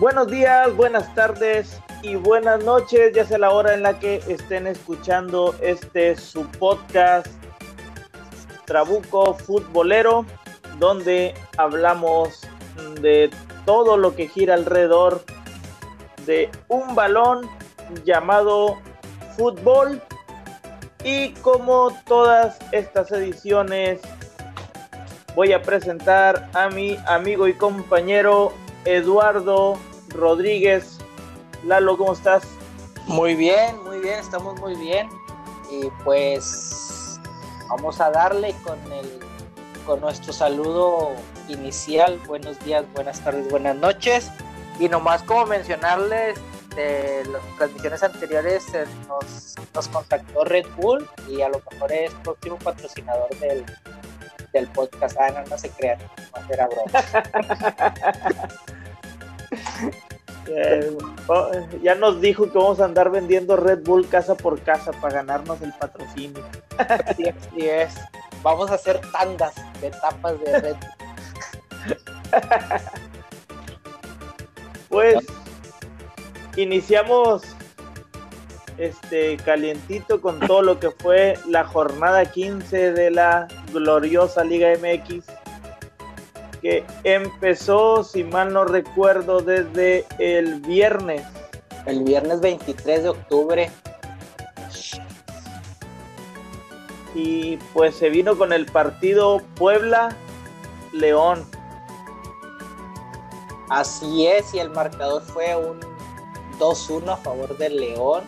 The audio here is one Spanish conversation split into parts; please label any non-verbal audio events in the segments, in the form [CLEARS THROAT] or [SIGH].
Buenos días, buenas tardes y buenas noches, ya sea la hora en la que estén escuchando este su podcast Trabuco Futbolero, donde hablamos de todo lo que gira alrededor de un balón llamado fútbol y como todas estas ediciones voy a presentar a mi amigo y compañero Eduardo Rodríguez. Lalo, ¿cómo estás? Muy bien, muy bien, estamos muy bien. Y pues vamos a darle con el con nuestro saludo inicial. Buenos días, buenas tardes, buenas noches. Y nomás como mencionarles, de las transmisiones anteriores eh, nos, nos contactó Red Bull y a lo mejor es próximo patrocinador del, del podcast. Ah, no, no se crean, no era broma. Eh, oh, ya nos dijo que vamos a andar vendiendo Red Bull casa por casa para ganarnos el patrocinio. Así es, así es. Vamos a hacer tandas de tapas de Red Bull. Pues iniciamos este calientito con todo lo que fue la jornada 15 de la gloriosa Liga MX que empezó, si mal no recuerdo, desde el viernes. El viernes 23 de octubre. Y pues se vino con el partido Puebla-León. Así es, y el marcador fue un 2-1 a favor del León.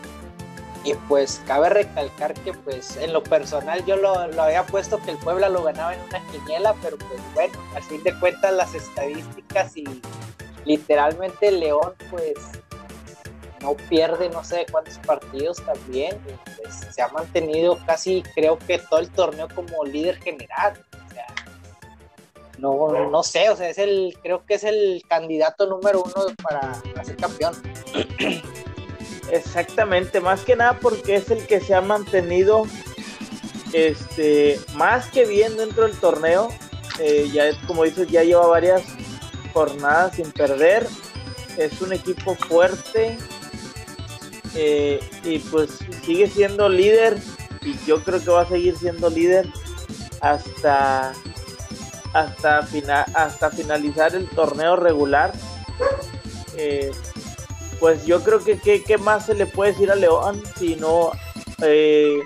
Y pues cabe recalcar que pues en lo personal yo lo, había puesto que el Puebla lo ganaba en una quiniela, pero pues bueno, al fin de cuentas las estadísticas y literalmente León pues no pierde no sé cuántos partidos también, pues se ha mantenido casi creo que todo el torneo como líder general. No, no sé, o sea, es el, creo que es el candidato número uno para, para ser campeón. [CLEARS THROAT] Exactamente, más que nada porque es el que se ha mantenido este más que bien dentro del torneo. Eh, ya es como dices, ya lleva varias jornadas sin perder. Es un equipo fuerte eh, y pues sigue siendo líder y yo creo que va a seguir siendo líder hasta hasta, fina, hasta finalizar el torneo regular. Eh, pues yo creo que qué más se le puede decir a León si no, eh,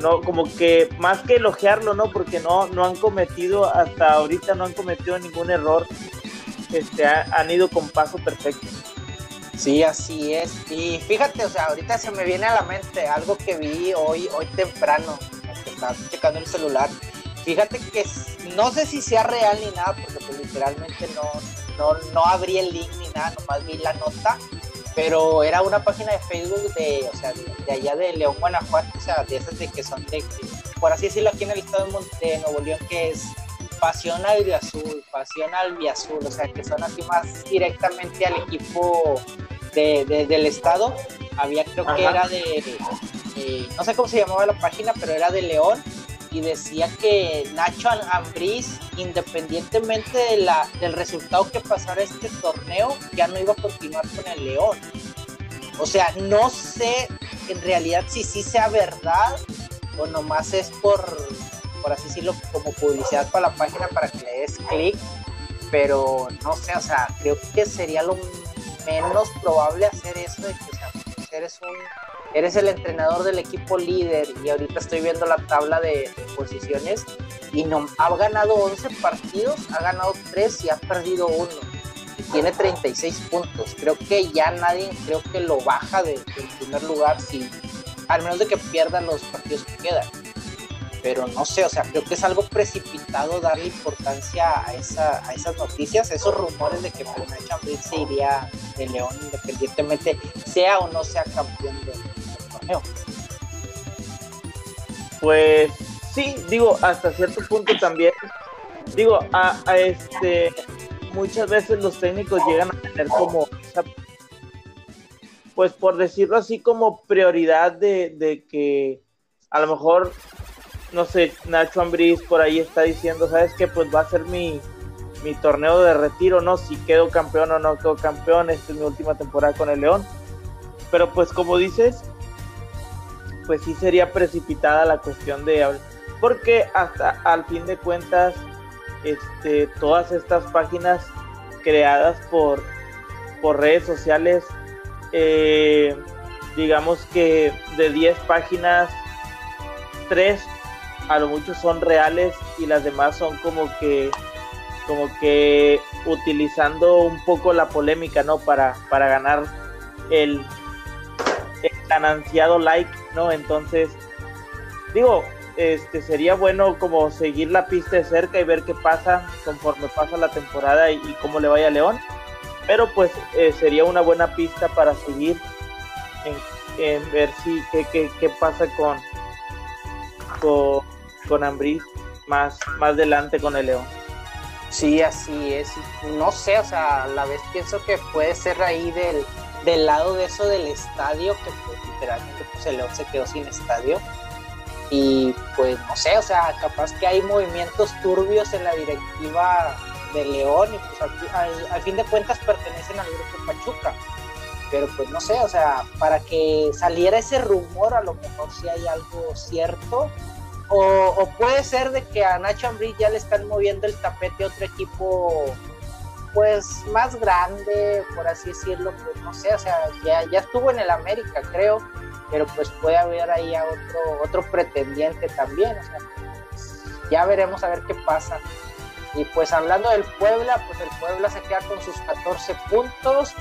no, como que más que elogiarlo, ¿no? Porque no, no han cometido, hasta ahorita no han cometido ningún error, este, han ido con paso perfecto. Sí, así es. Y fíjate, o sea, ahorita se me viene a la mente algo que vi hoy, hoy temprano, estaba checando el celular. Fíjate que no sé si sea real ni nada, porque pues literalmente no, no, no abrí el link ni nada, nomás vi la nota, pero era una página de Facebook de, o sea, de, allá de León, Guanajuato, o sea, de esas de que son de, por así decirlo, aquí en el estado de Nuevo León, que es pasión azul, pasión azul, o sea, que son así más directamente al equipo de, del estado. Había, creo que era de, no sé cómo se llamaba la página, pero era de León y decía que Nacho Ambriz, independientemente de la, del resultado que pasara este torneo, ya no iba a continuar con el León. O sea, no sé en realidad si sí sea verdad o nomás es por, por así decirlo, como publicidad para la página para que le des clic, pero no sé, o sea, creo que sería lo menos probable hacer eso de que, o sea, eres un eres el entrenador del equipo líder y ahorita estoy viendo la tabla de, posiciones y no, ha ganado 11 partidos, ha ganado 3 y ha perdido 1 y tiene 36 puntos. Creo que ya nadie creo que lo baja de, del primer lugar si al menos de que pierdan los partidos que quedan. Pero no sé, o sea, creo que es algo precipitado darle importancia a, esa, a esas noticias, esos rumores de que Fernando Chambriz se iría de León independientemente sea o no sea campeón de, pues sí, digo, hasta cierto punto también. Digo, a, este muchas veces los técnicos llegan a tener como pues por decirlo así, como prioridad de, que a lo mejor, no sé, Nacho Ambriz por ahí está diciendo, ¿sabes qué? Pues va a ser mi, mi torneo de retiro, ¿no? Si quedo campeón o no quedo campeón, esta es mi última temporada con el León. Pero pues como dices, pues sí sería precipitada la cuestión de porque hasta al fin de cuentas este todas estas páginas creadas por por redes sociales eh, digamos que de 10 páginas 3 a lo mucho son reales y las demás son como que como que utilizando un poco la polémica no para para ganar el tan ansiado like, ¿no? Entonces, digo, este sería bueno como seguir la pista de cerca y ver qué pasa conforme pasa la temporada y, cómo le vaya a León. Pero pues eh, sería una buena pista para seguir en, ver si qué, qué, pasa con con, con más, más adelante con el León. Sí, así es. No sé, o sea, a la vez pienso que puede ser ahí del, del lado de eso del estadio, que pues, literalmente pues, el León se quedó sin estadio. Y pues no sé, o sea, capaz que hay movimientos turbios en la directiva de León y pues al, fin de cuentas pertenecen al grupo Pachuca. Pero pues no sé, o sea, para que saliera ese rumor a lo mejor si hay algo cierto. O, puede ser de que a Nacho Ambrí ya le están moviendo el tapete a otro equipo pues más grande, por así decirlo, pues no sé, o sea, ya, ya estuvo en el América, creo, pero pues puede haber ahí a otro, otro pretendiente también, o sea, ya veremos a ver qué pasa. Y pues hablando del Puebla, pues el Puebla se queda con sus 14 puntos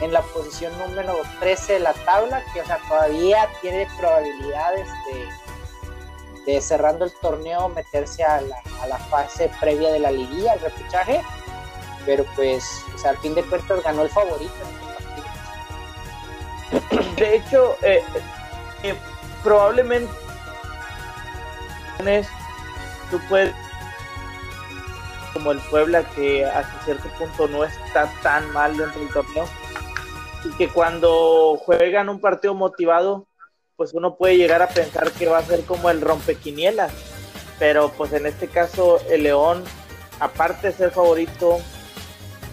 en la posición número 13 de la tabla, que o sea, todavía tiene probabilidades de, de cerrando el torneo meterse a la, a la fase previa de la liguilla, el repechaje pero pues, al fin de cuentas ganó el favorito. De hecho, eh, eh, probablemente tú puedes como el Puebla que hasta cierto punto no está tan mal dentro del torneo y que cuando juegan un partido motivado pues uno puede llegar a pensar que va a ser como el rompequinielas pero pues en este caso el León aparte de ser favorito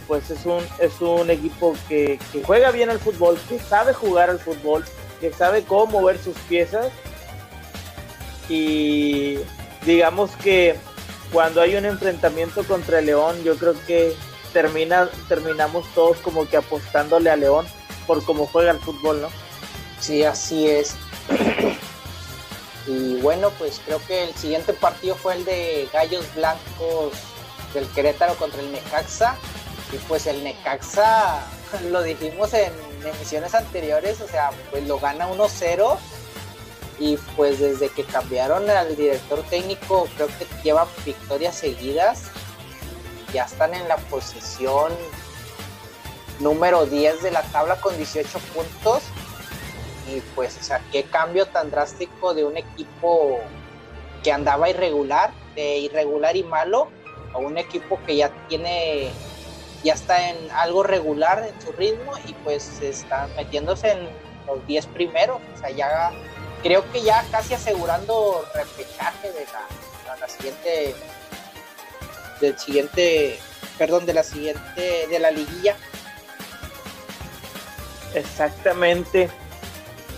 pues es un, es un equipo que, juega bien al fútbol, que sabe jugar al fútbol, que sabe cómo mover sus piezas. Y digamos que cuando hay un enfrentamiento contra el León, yo creo que termina, terminamos todos como que apostándole a León por cómo juega el fútbol, ¿no? Sí, así es. y bueno, pues creo que el siguiente partido fue el de Gallos Blancos del Querétaro contra el Necaxa y pues el Necaxa, [LAUGHS] lo dijimos en emisiones anteriores, o sea, pues lo gana 1-0 y pues desde que cambiaron al director técnico creo que llevan victorias seguidas. Ya están en la posición número 10 de la tabla con 18 puntos. Y pues, o sea, qué cambio tan drástico de un equipo que andaba irregular, de irregular y malo, a un equipo que ya tiene ya está en algo regular en su ritmo y pues está metiéndose en los 10 primeros. O sea, ya creo que ya casi asegurando repechaje de la, la siguiente, del siguiente, perdón, de la siguiente, de la liguilla. Exactamente.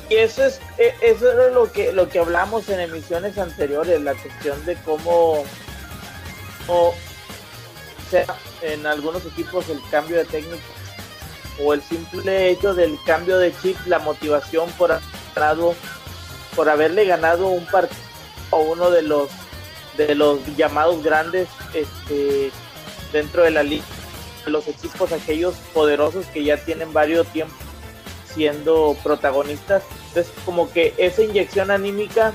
Y eso es, e, eso era lo que, lo que hablamos en emisiones anteriores, la cuestión de cómo, o sea, en algunos equipos el cambio de técnico o el simple hecho del cambio de chip, la motivación por ganado, por haberle ganado un partido a uno de los de los llamados grandes este, dentro de la liga, los equipos aquellos poderosos que ya tienen varios tiempos siendo protagonistas. Entonces, como que esa inyección anímica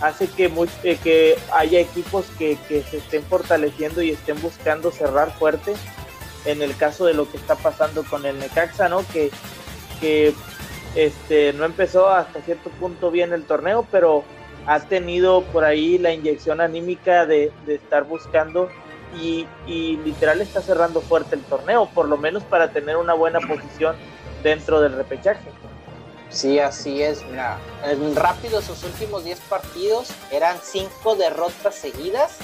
hace que, eh, que haya equipos que, se estén fortaleciendo y estén buscando cerrar fuerte. En el caso de lo que está pasando con el Necaxa, ¿no? Que, que este, no empezó hasta cierto punto bien el torneo, pero ha tenido por ahí la inyección anímica de, estar buscando y, y, literal está cerrando fuerte el torneo, por lo menos para tener una buena posición dentro del repechaje. Sí, así es. Mira, rápido sus últimos 10 partidos eran 5 derrotas seguidas,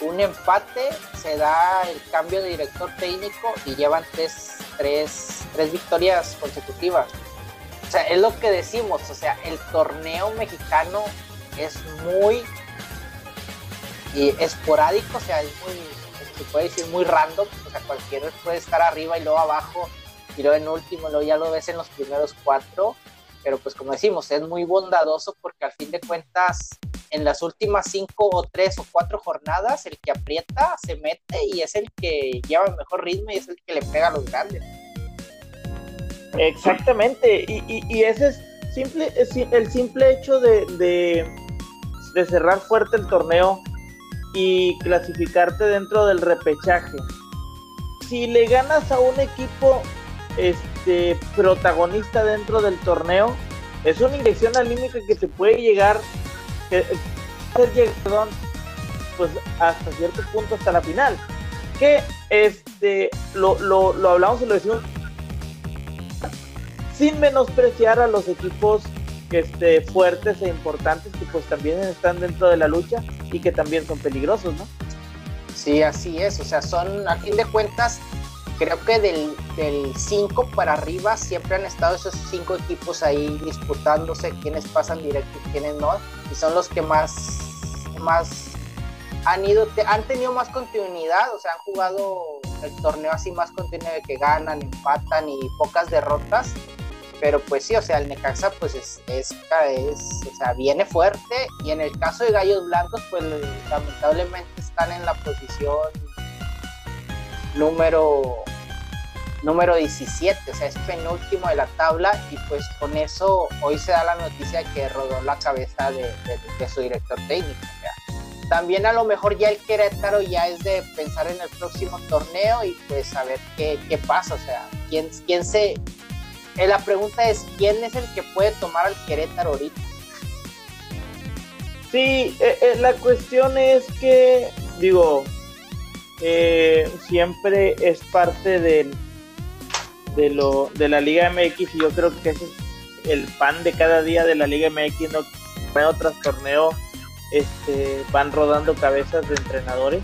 un empate, se da el cambio de director técnico y llevan 3 tres, tres victorias consecutivas. O sea, es lo que decimos, o sea, el torneo mexicano es muy y esporádico, o sea, es muy, se puede decir muy random, o sea, cualquiera puede estar arriba y luego abajo, y luego en último, luego ya lo ves en los primeros cuatro, pero pues como decimos, es muy bondadoso porque al fin de cuentas, en las últimas cinco o tres o cuatro jornadas, el que aprieta se mete y es el que lleva el mejor ritmo y es el que le pega a los grandes. Exactamente, y, y, ese es simple, el simple hecho de, de, cerrar fuerte el torneo y clasificarte dentro del repechaje. Si le ganas a un equipo este protagonista dentro del torneo, es una inyección anímica que te puede llegar, que, perdón, pues hasta cierto punto hasta la final. Que este lo, lo, lo hablamos y lo decimos sin menospreciar a los equipos este, fuertes e importantes que pues también están dentro de la lucha y que también son peligrosos, ¿no? Sí, así es, o sea, son a fin de cuentas, creo que del 5 para arriba siempre han estado esos cinco equipos ahí disputándose quiénes pasan directo y quiénes no, y son los que más, más han ido, han tenido más continuidad, o sea, han jugado el torneo así más continuo de que ganan, empatan y pocas derrotas pero pues sí, o sea, el Necaxa pues es, es, o sea, viene fuerte y en el caso de Gallos Blancos pues lamentablemente están en la posición número número 17, o sea, es penúltimo de la tabla y pues con eso hoy se da la noticia que rodó la cabeza de, su director técnico. también a lo mejor ya el Querétaro ya es de pensar en el próximo torneo y pues saber qué, qué pasa, o sea, quién, quién se eh, la pregunta es, ¿quién es el que puede tomar al Querétaro ahorita? Sí, eh, eh, la cuestión es que, digo, siempre es parte de, de, lo, de la Liga MX y yo creo que ese es el pan de cada día de la Liga MX, no torneo tras torneo este, van rodando cabezas de entrenadores.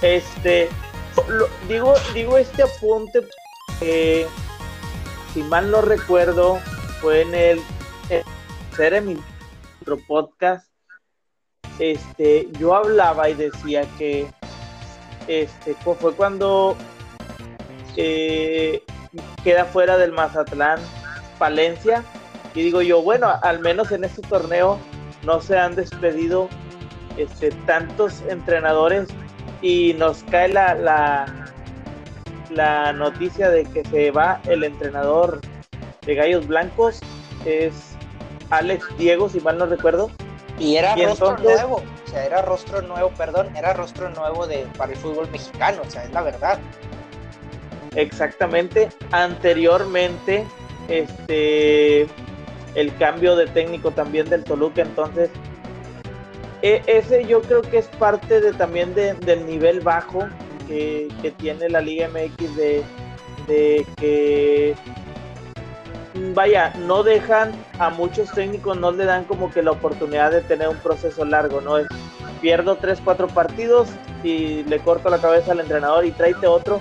Este, digo, digo este apunte eh, si mal no recuerdo, fue en el, ser en mi podcast, este, yo hablaba y decía que este, fue cuando eh, queda fuera del Mazatlán Palencia y digo yo, bueno, al menos en este torneo no se han despedido este, tantos entrenadores y nos cae la, la, la noticia de que se va el entrenador de Gallos Blancos, es Alex Diego, si mal no recuerdo. Y era nuevo, era rostro nuevo, perdón, era rostro nuevo de, para el fútbol mexicano, o sea, es la verdad. Exactamente, anteriormente, este, el cambio de técnico también del Toluca, entonces, e, ese yo creo que es parte de también del nivel bajo que, tiene la Liga MX de, que vaya, no dejan a muchos técnicos, no le dan como que la oportunidad de tener un proceso largo, ¿no? Es, pierdo tres, cuatro partidos y le corto la cabeza al entrenador y tráete otro.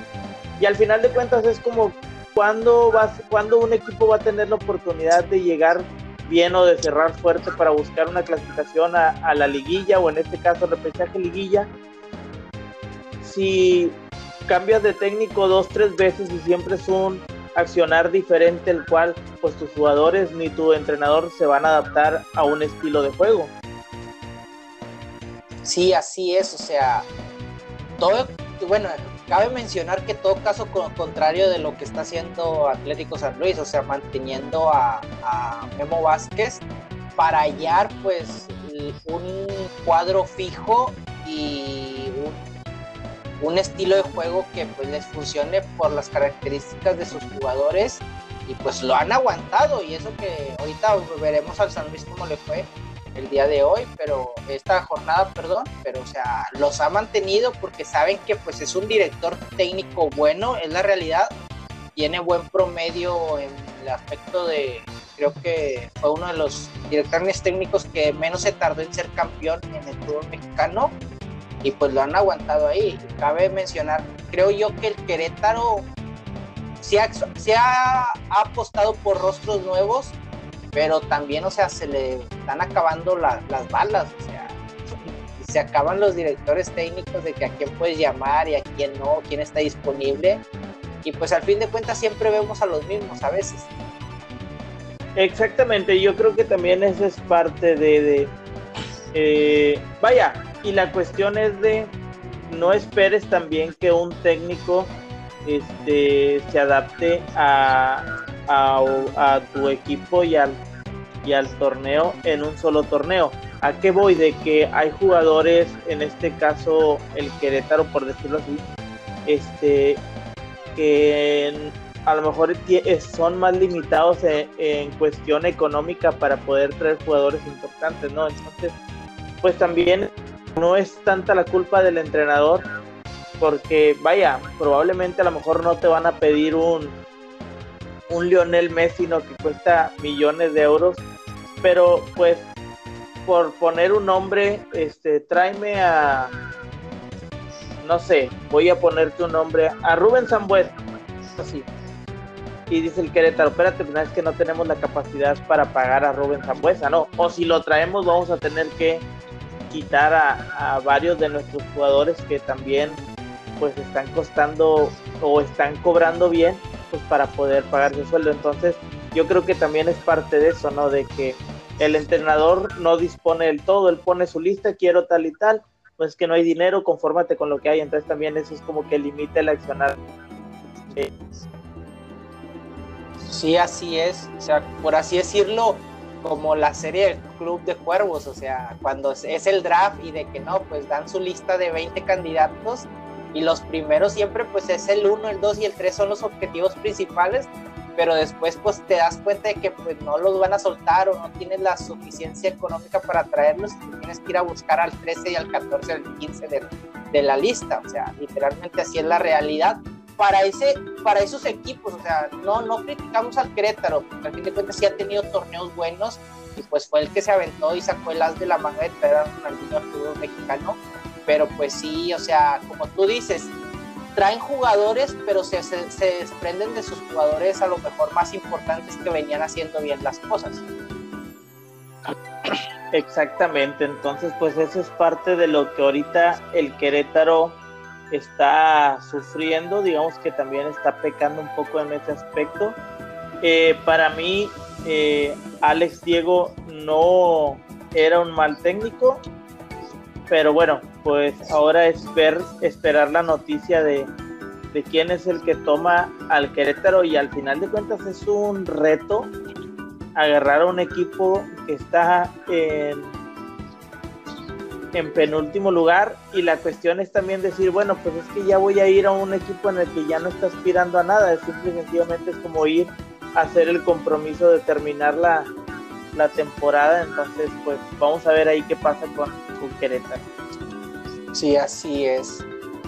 Y al final de cuentas es como cuando vas, cuando un equipo va a tener la oportunidad de llegar bien o de cerrar fuerte para buscar una clasificación a, a la liguilla o en este caso repechaje liguilla si cambias de técnico dos, tres veces y siempre es un accionar diferente el cual pues tus jugadores ni tu entrenador se van a adaptar a un estilo de juego. Sí, así es, o sea, todo, bueno, cabe mencionar que todo caso contrario de lo que está haciendo Atlético San Luis, o sea, manteniendo a, a Memo Vázquez para hallar pues un cuadro fijo y un estilo de juego que pues les funcione por las características de sus jugadores y pues lo han aguantado. Y eso que ahorita veremos al San Luis cómo le fue el día de hoy, pero esta jornada, perdón, pero o sea, los ha mantenido porque saben que pues es un director técnico bueno, es la realidad, tiene buen promedio en el aspecto de, creo que fue uno de los directores técnicos que menos se tardó en ser campeón en el fútbol mexicano y pues lo han aguantado ahí. Cabe mencionar, creo yo que el Querétaro se ha, se ha, apostado por rostros nuevos, pero también, o sea, se le están acabando las balas, o sea, se acaban los directores técnicos de que a quién puedes llamar y a quién no, quién está disponible. Y pues al fin de cuentas siempre vemos a los mismos a veces. Exactamente, yo creo que también eso es parte de, de eh, vaya, y la cuestión es de no esperes también que un técnico este, se adapte a, a, tu equipo y al, y al torneo en un solo torneo. ¿A qué voy? De que hay jugadores, en este caso el Querétaro, por decirlo así, este, que a lo mejor son más limitados en, cuestión económica para poder traer jugadores importantes, ¿no? Entonces, pues también no es tanta la culpa del entrenador, porque vaya, probablemente a lo mejor no te van a pedir un, un Lionel Messi, ¿no? Que cuesta millones de euros, pero pues por poner un nombre, este, tráeme a, no sé, voy a ponerte un nombre, a Rubén Sambuez, así. Y dice el Querétaro, espérate, pues, es que no tenemos la capacidad para pagar a Rubén Zambuesa, ¿no? O si lo traemos, vamos a tener que quitar a, varios de nuestros jugadores que también pues están costando o están cobrando bien pues para poder pagar su sueldo. Entonces yo creo que también es parte de eso, ¿no? De que el entrenador no dispone del todo, él pone su lista, quiero tal y tal, pues que no hay dinero, confórmate con lo que hay, entonces también eso es como que limita el accionar. Sí, así es, o sea, por así decirlo, como la serie del Club de Cuervos, o sea, cuando es el draft y de que no, pues dan su lista de 20 candidatos y los primeros siempre pues es el 1, el 2 y el 3 son los objetivos principales, pero después pues te das cuenta de que pues no los van a soltar o no tienes la suficiencia económica para traerlos y tienes que ir a buscar al 13 y al 14, al 15 de, de la lista, o sea, literalmente así es la realidad. Para, ese, para esos equipos, o sea, no, no criticamos al Querétaro, porque al fin de cuentas sí ha tenido torneos buenos y pues fue el que se aventó y sacó el as de la manga de traer a Ronaldinho al fútbol mexicano, pero pues sí, o sea, como tú dices, traen jugadores, pero se, se, desprenden de sus jugadores a lo mejor más importantes que venían haciendo bien las cosas. Exactamente, entonces pues eso es parte de lo que ahorita el Querétaro está sufriendo, digamos que también está pecando un poco en ese aspecto. Eh, para mí, eh, Alex Diego no era un mal técnico, pero bueno, pues ahora es ver, esperar la noticia de, quién es el que toma al Querétaro y al final de cuentas es un reto agarrar a un equipo que está en, en penúltimo lugar y la cuestión es también decir, bueno, pues es que ya voy a ir a un equipo en el que ya no está aspirando a nada, es simple y sencillamente es como ir a hacer el compromiso de terminar la, la temporada, entonces pues vamos a ver ahí qué pasa con, con Querétaro. Sí, así es.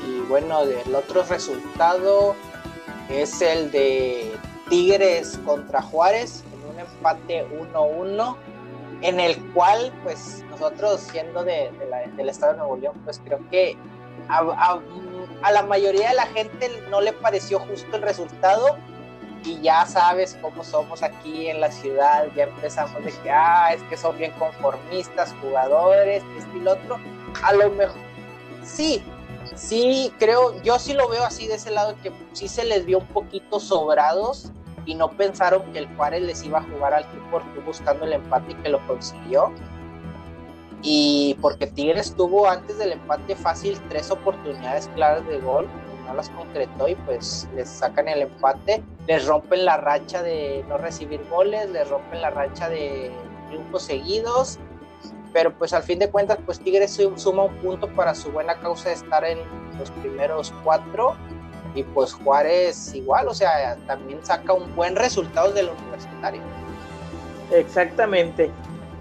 Y bueno, el otro resultado es el de Tigres contra Juárez en un empate 1-1 en el cual pues nosotros siendo de, del estado de Nuevo León pues creo que a, la mayoría de la gente no le pareció justo el resultado y ya sabes cómo somos aquí en la ciudad, ya empezamos de que, ah, es que son bien conformistas, jugadores, este y lo otro. A lo mejor, sí, sí, creo, yo sí lo veo así de ese lado, que sí se les vio un poquito sobrados y no pensaron que el Juárez les iba a jugar al tú por buscando el empate que lo consiguió. Y porque Tigres tuvo antes del empate fácil tres oportunidades claras de gol no las concretó y pues les sacan el empate, les rompen la racha de no recibir goles, les rompen la racha de triunfos seguidos, pero pues al fin de cuentas pues Tigres suma un punto para su buena causa de estar en los primeros cuatro y pues Juárez igual, o sea, también saca un buen resultado del universitario. Exactamente.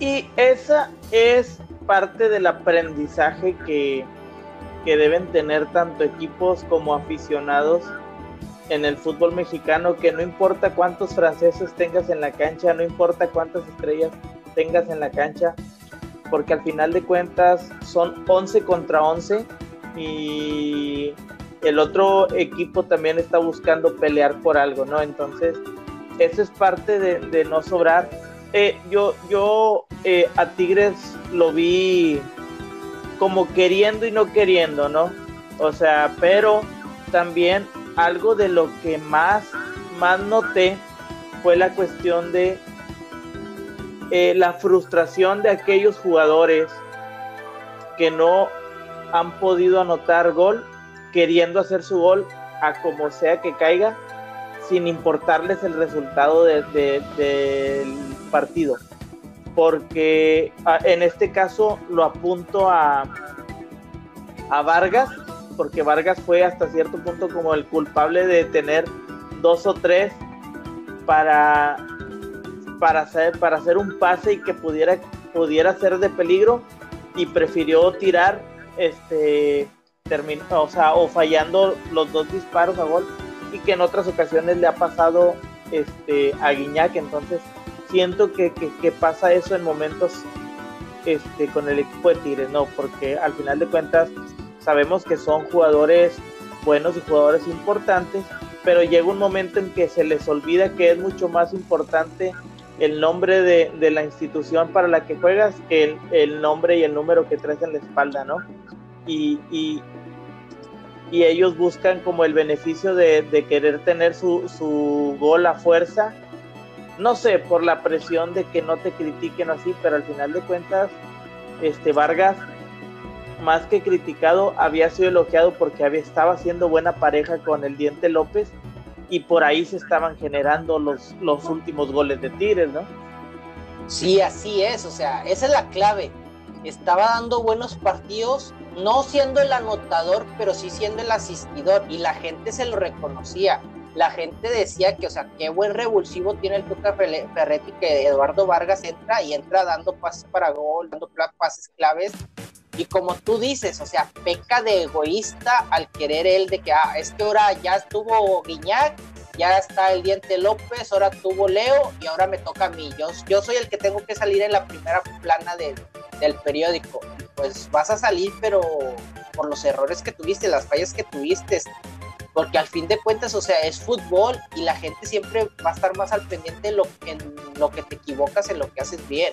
Y esa es parte del aprendizaje que, que deben tener tanto equipos como aficionados en el fútbol mexicano que no importa cuántos franceses tengas en la cancha, no importa cuántas estrellas tengas en la cancha, porque al final de cuentas son 11 contra 11 y el otro equipo también está buscando pelear por algo, ¿no? Entonces, eso es parte de, no sobrar. Eh, yo yo eh, a Tigres lo vi como queriendo y no queriendo, ¿no? O sea, pero también algo de lo que más, más noté fue la cuestión de eh, la frustración de aquellos jugadores que no han podido anotar gol, queriendo hacer su gol a como sea que caiga, sin importarles el resultado del partido. Porque ah, en este caso lo apunto a, a Vargas, porque Vargas fue hasta cierto punto como el culpable de tener dos o tres para, para, hacer, para hacer un pase y que pudiera, pudiera ser de peligro y prefirió tirar este o, sea, o fallando los dos disparos a gol y que en otras ocasiones le ha pasado este a Guiñac entonces siento que, que, pasa eso en momentos este con el equipo de Tigres no porque al final de cuentas sabemos que son jugadores buenos y jugadores importantes, pero llega un momento en que se les olvida que es mucho más importante el nombre de, la institución para la que juegas que el, nombre y el número que traes en la espalda, ¿no? Y, y, ellos buscan como el beneficio de, querer tener su, su, gol a fuerza, no sé, por la presión de que no te critiquen así, pero al final de cuentas, este Vargas más que criticado, había sido elogiado porque había, estaba haciendo buena pareja con el Diente López y por ahí se estaban generando los, los últimos goles de Tigres, ¿no? Sí, así es, o sea, esa es la clave. Estaba dando buenos partidos, no siendo el anotador, pero sí siendo el asistidor, y la gente se lo reconocía. La gente decía que, o sea, qué buen revulsivo tiene el Tuca Ferretti, que Eduardo Vargas entra y entra dando pases para gol, dando pases claves, y como tú dices, o sea, peca de egoísta al querer él de que, ah, es que ahora ya estuvo Guiñac, ya está el Diente López, ahora tuvo Leo y ahora me toca a mí. Yo, yo soy el que tengo que salir en la primera plana del periódico. Pues vas a salir, pero por los errores que tuviste, las fallas que tuviste, porque al fin de cuentas, o sea, es fútbol y la gente siempre va a estar más al pendiente lo, en lo que te equivocas, en lo que haces bien.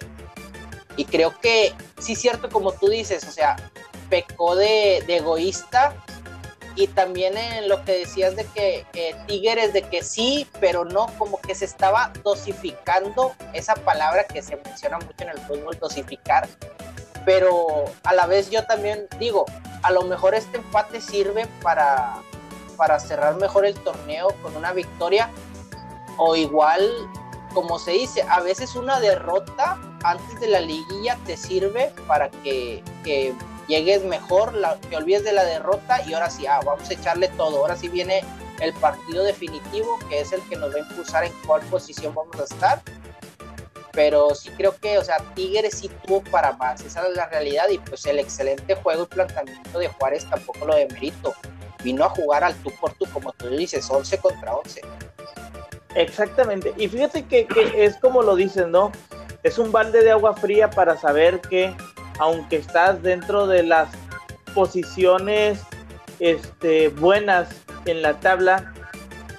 Y creo que sí cierto como tú dices, o sea, pecó de, egoísta y también en lo que decías de que eh, Tigres de que sí, pero no, como que se estaba dosificando esa palabra que se menciona mucho en el fútbol, dosificar. Pero a la vez yo también digo, a lo mejor este empate sirve para, para cerrar mejor el torneo con una victoria o igual como se dice, a veces una derrota antes de la liguilla te sirve para que, llegues mejor, la, que olvides de la derrota y ahora sí, ah, vamos a echarle todo. Ahora sí viene el partido definitivo, que es el que nos va a impulsar en cuál posición vamos a estar. Pero sí creo que, o sea, Tigres sí tuvo para más, esa es la realidad. Y pues el excelente juego y planteamiento de Juárez tampoco lo demerito. Vino a jugar al tú por tú, como tú dices, 11 contra 11. Exactamente. Y fíjate que, es como lo dicen, ¿no? Es un balde de agua fría para saber que aunque estás dentro de las posiciones este, buenas en la tabla,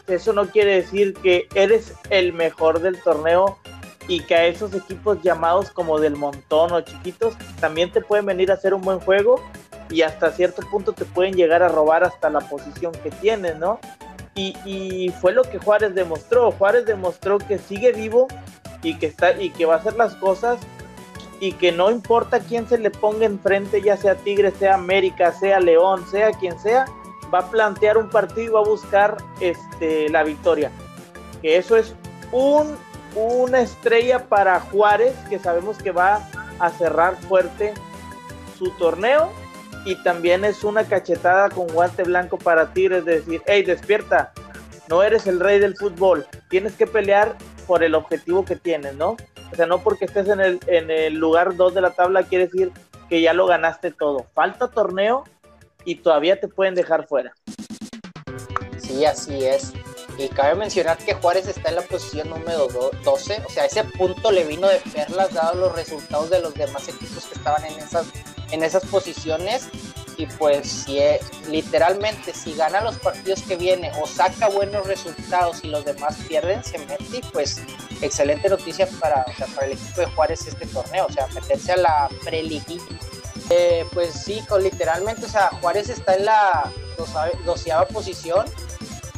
eso no quiere decir que eres el mejor del torneo y que a esos equipos llamados como del montón o chiquitos también te pueden venir a hacer un buen juego y hasta cierto punto te pueden llegar a robar hasta la posición que tienes, ¿no? Y, fue lo que Juárez demostró. Juárez demostró que sigue vivo y que está y que va a hacer las cosas y que no importa quién se le ponga enfrente, ya sea Tigre, sea América, sea León, sea quien sea, va a plantear un partido y va a buscar este, la victoria. Que eso es un, una estrella para Juárez, que sabemos que va a cerrar fuerte su torneo y también es una cachetada con guante blanco para ti, es decir, hey, despierta, no eres el rey del fútbol, tienes que pelear por el objetivo que tienes, ¿no? O sea, no porque estés en el, lugar 2 de la tabla quiere decir que ya lo ganaste todo. Falta torneo y todavía te pueden dejar fuera. Sí, así es. Y cabe mencionar que Juárez está en la posición número 12, o sea, ese punto le vino de perlas dado los resultados de los demás equipos que estaban en esas posiciones. Y pues si eh, literalmente si gana los partidos que viene o saca buenos resultados y los demás pierden, se mete y pues excelente noticia para, para el equipo de Juárez este torneo, o sea, meterse a la preliguilla. Eh, pues sí, con, literalmente, o sea, Juárez está en la doceava posición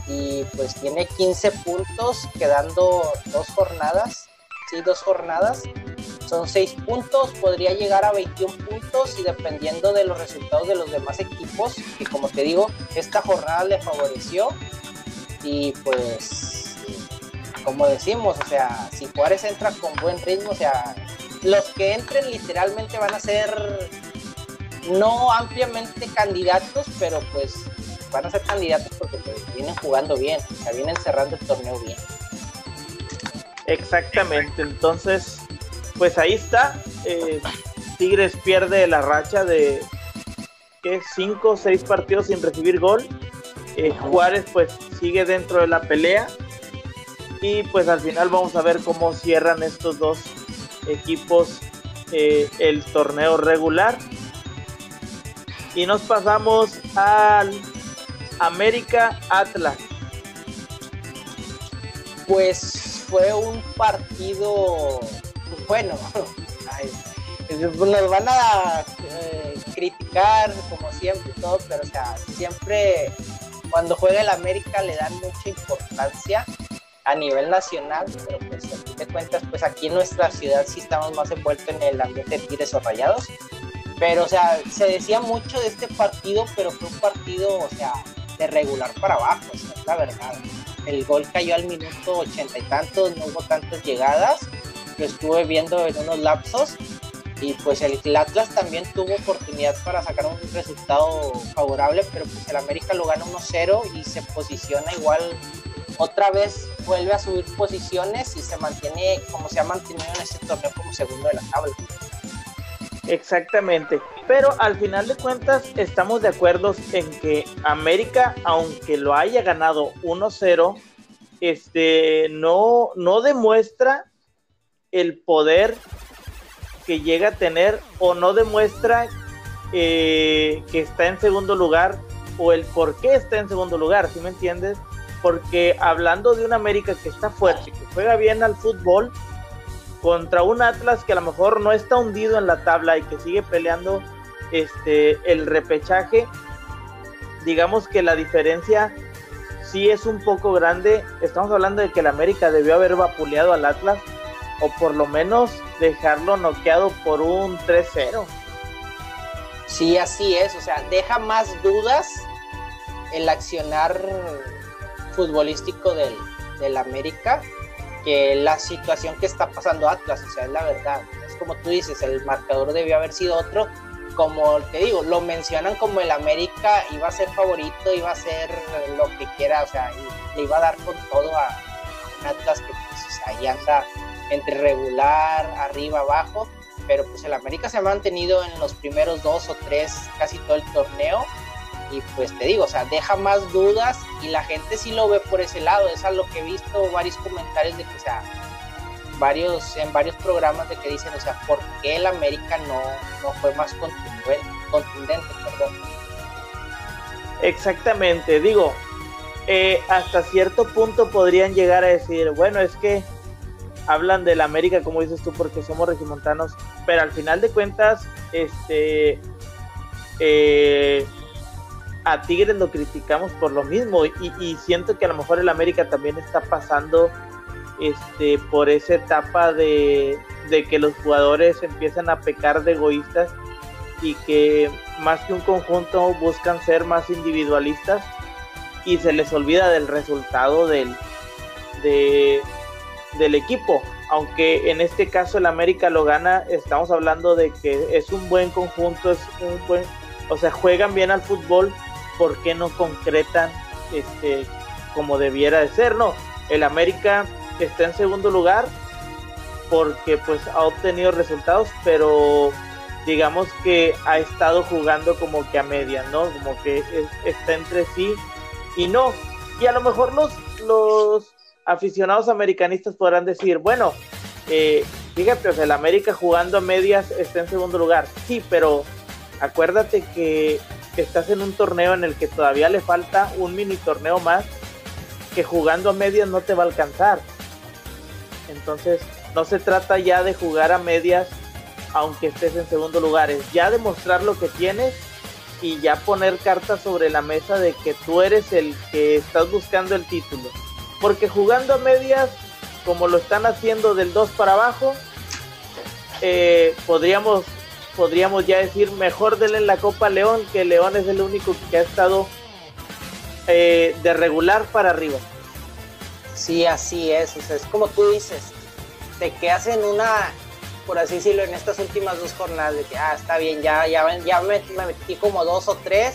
y pues tiene 15 puntos quedando dos jornadas, dos jornadas. Son 6 puntos, podría llegar a 21 puntos y dependiendo de los resultados de los demás equipos, que como te digo, esta jornada le favoreció y pues como decimos, o sea, si Juárez entra con buen ritmo, o sea, los que entren literalmente van a ser no ampliamente candidatos, pero pues van a ser candidatos porque pues, vienen jugando bien, o sea, vienen cerrando el torneo bien. Exactamente, entonces, pues ahí está. Eh, Tigres pierde la racha de ¿qué? cinco o seis partidos sin recibir gol. Eh, Juárez pues sigue dentro de la pelea y pues al final vamos a ver cómo cierran estos dos equipos eh, el torneo regular y nos pasamos al América Atlas. Pues fue un partido bueno. [LAUGHS] nos van a eh, criticar como siempre todo, pero o sea, siempre cuando juega el América le dan mucha importancia a nivel nacional, pero pues a fin de cuentas, pues aquí en nuestra ciudad sí estamos más envueltos en el ambiente de Tigres o Rayados. Pero, o sea, se decía mucho de este partido, pero fue un partido, o sea, de regular para abajo, es la verdad. El gol cayó al minuto ochenta y tantos, no hubo tantas llegadas, lo estuve viendo en unos lapsos y pues el, Atlas también tuvo oportunidad para sacar un resultado favorable, pero pues el América lo gana 1-0 y se posiciona igual, otra vez vuelve a subir posiciones y se mantiene como se ha mantenido en este torneo como segundo de la tabla. Exactamente. Pero al final de cuentas estamos de acuerdo en que América, aunque lo haya ganado 1-0, este, no, no demuestra el poder que llega a tener o no demuestra eh, que está en segundo lugar o el por qué está en segundo lugar, ¿sí me entiendes? Porque hablando de una América que está fuerte, que juega bien al fútbol, contra un Atlas que a lo mejor no está hundido en la tabla y que sigue peleando este el repechaje, digamos que la diferencia sí es un poco grande. Estamos hablando de que el América debió haber vapuleado al Atlas o por lo menos dejarlo noqueado por un 3-0. Sí, así es, o sea, deja más dudas el accionar futbolístico del, del América que la situación que está pasando Atlas, o sea, es la verdad. Es como tú dices, el marcador debió haber sido otro. Como te digo, lo mencionan como el América iba a ser favorito, iba a ser lo que quiera, o sea, le iba a dar con todo a, Atlas que pues ahí anda entre regular, arriba, abajo, pero pues el América se ha mantenido en los primeros dos o tres casi todo el torneo y pues te digo, o sea, deja más dudas y la gente sí lo ve por ese lado, es a lo que he visto varios comentarios de que, o sea, varios, en varios programas de que dicen, o sea, ¿por qué el América no, no fue más contundente, contundente perdón? Exactamente, digo, eh, hasta cierto punto podrían llegar a decir, bueno, es que hablan del América, como dices tú, porque somos regimontanos, pero al final de cuentas, este, eh, a Tigres lo criticamos por lo mismo y, siento que a lo mejor el América también está pasando este por esa etapa de, que los jugadores empiezan a pecar de egoístas y que más que un conjunto buscan ser más individualistas y se les olvida del resultado del, del equipo. Aunque en este caso el América lo gana, estamos hablando de que es un buen conjunto, es un buen, o sea, juegan bien al fútbol, por qué no concretan este, como debiera de ser, ¿no? El América está en segundo lugar porque pues ha obtenido resultados, pero digamos que ha estado jugando como que a media, ¿no? Como que está entre sí y no. Y a lo mejor los, los aficionados americanistas podrán decir, bueno, eh, fíjate, o el América jugando a medias está en segundo lugar. Sí, pero acuérdate que estás en un torneo en el que todavía le falta un mini torneo más que jugando a medias no te va a alcanzar. Entonces, no se trata ya de jugar a medias aunque estés en segundo lugar, es ya demostrar lo que tienes y ya poner cartas sobre la mesa de que tú eres el que estás buscando el título. Porque jugando a medias, como lo están haciendo del 2 para abajo, eh, podríamos, podríamos ya decir mejor denle la Copa León, que León es el único que ha estado eh, de regular para arriba. Sí, así es, es como tú dices, te quedas en una, por así decirlo, en estas últimas dos jornadas de que, ah, está bien, ya, ya, ya me, metí como dos o tres.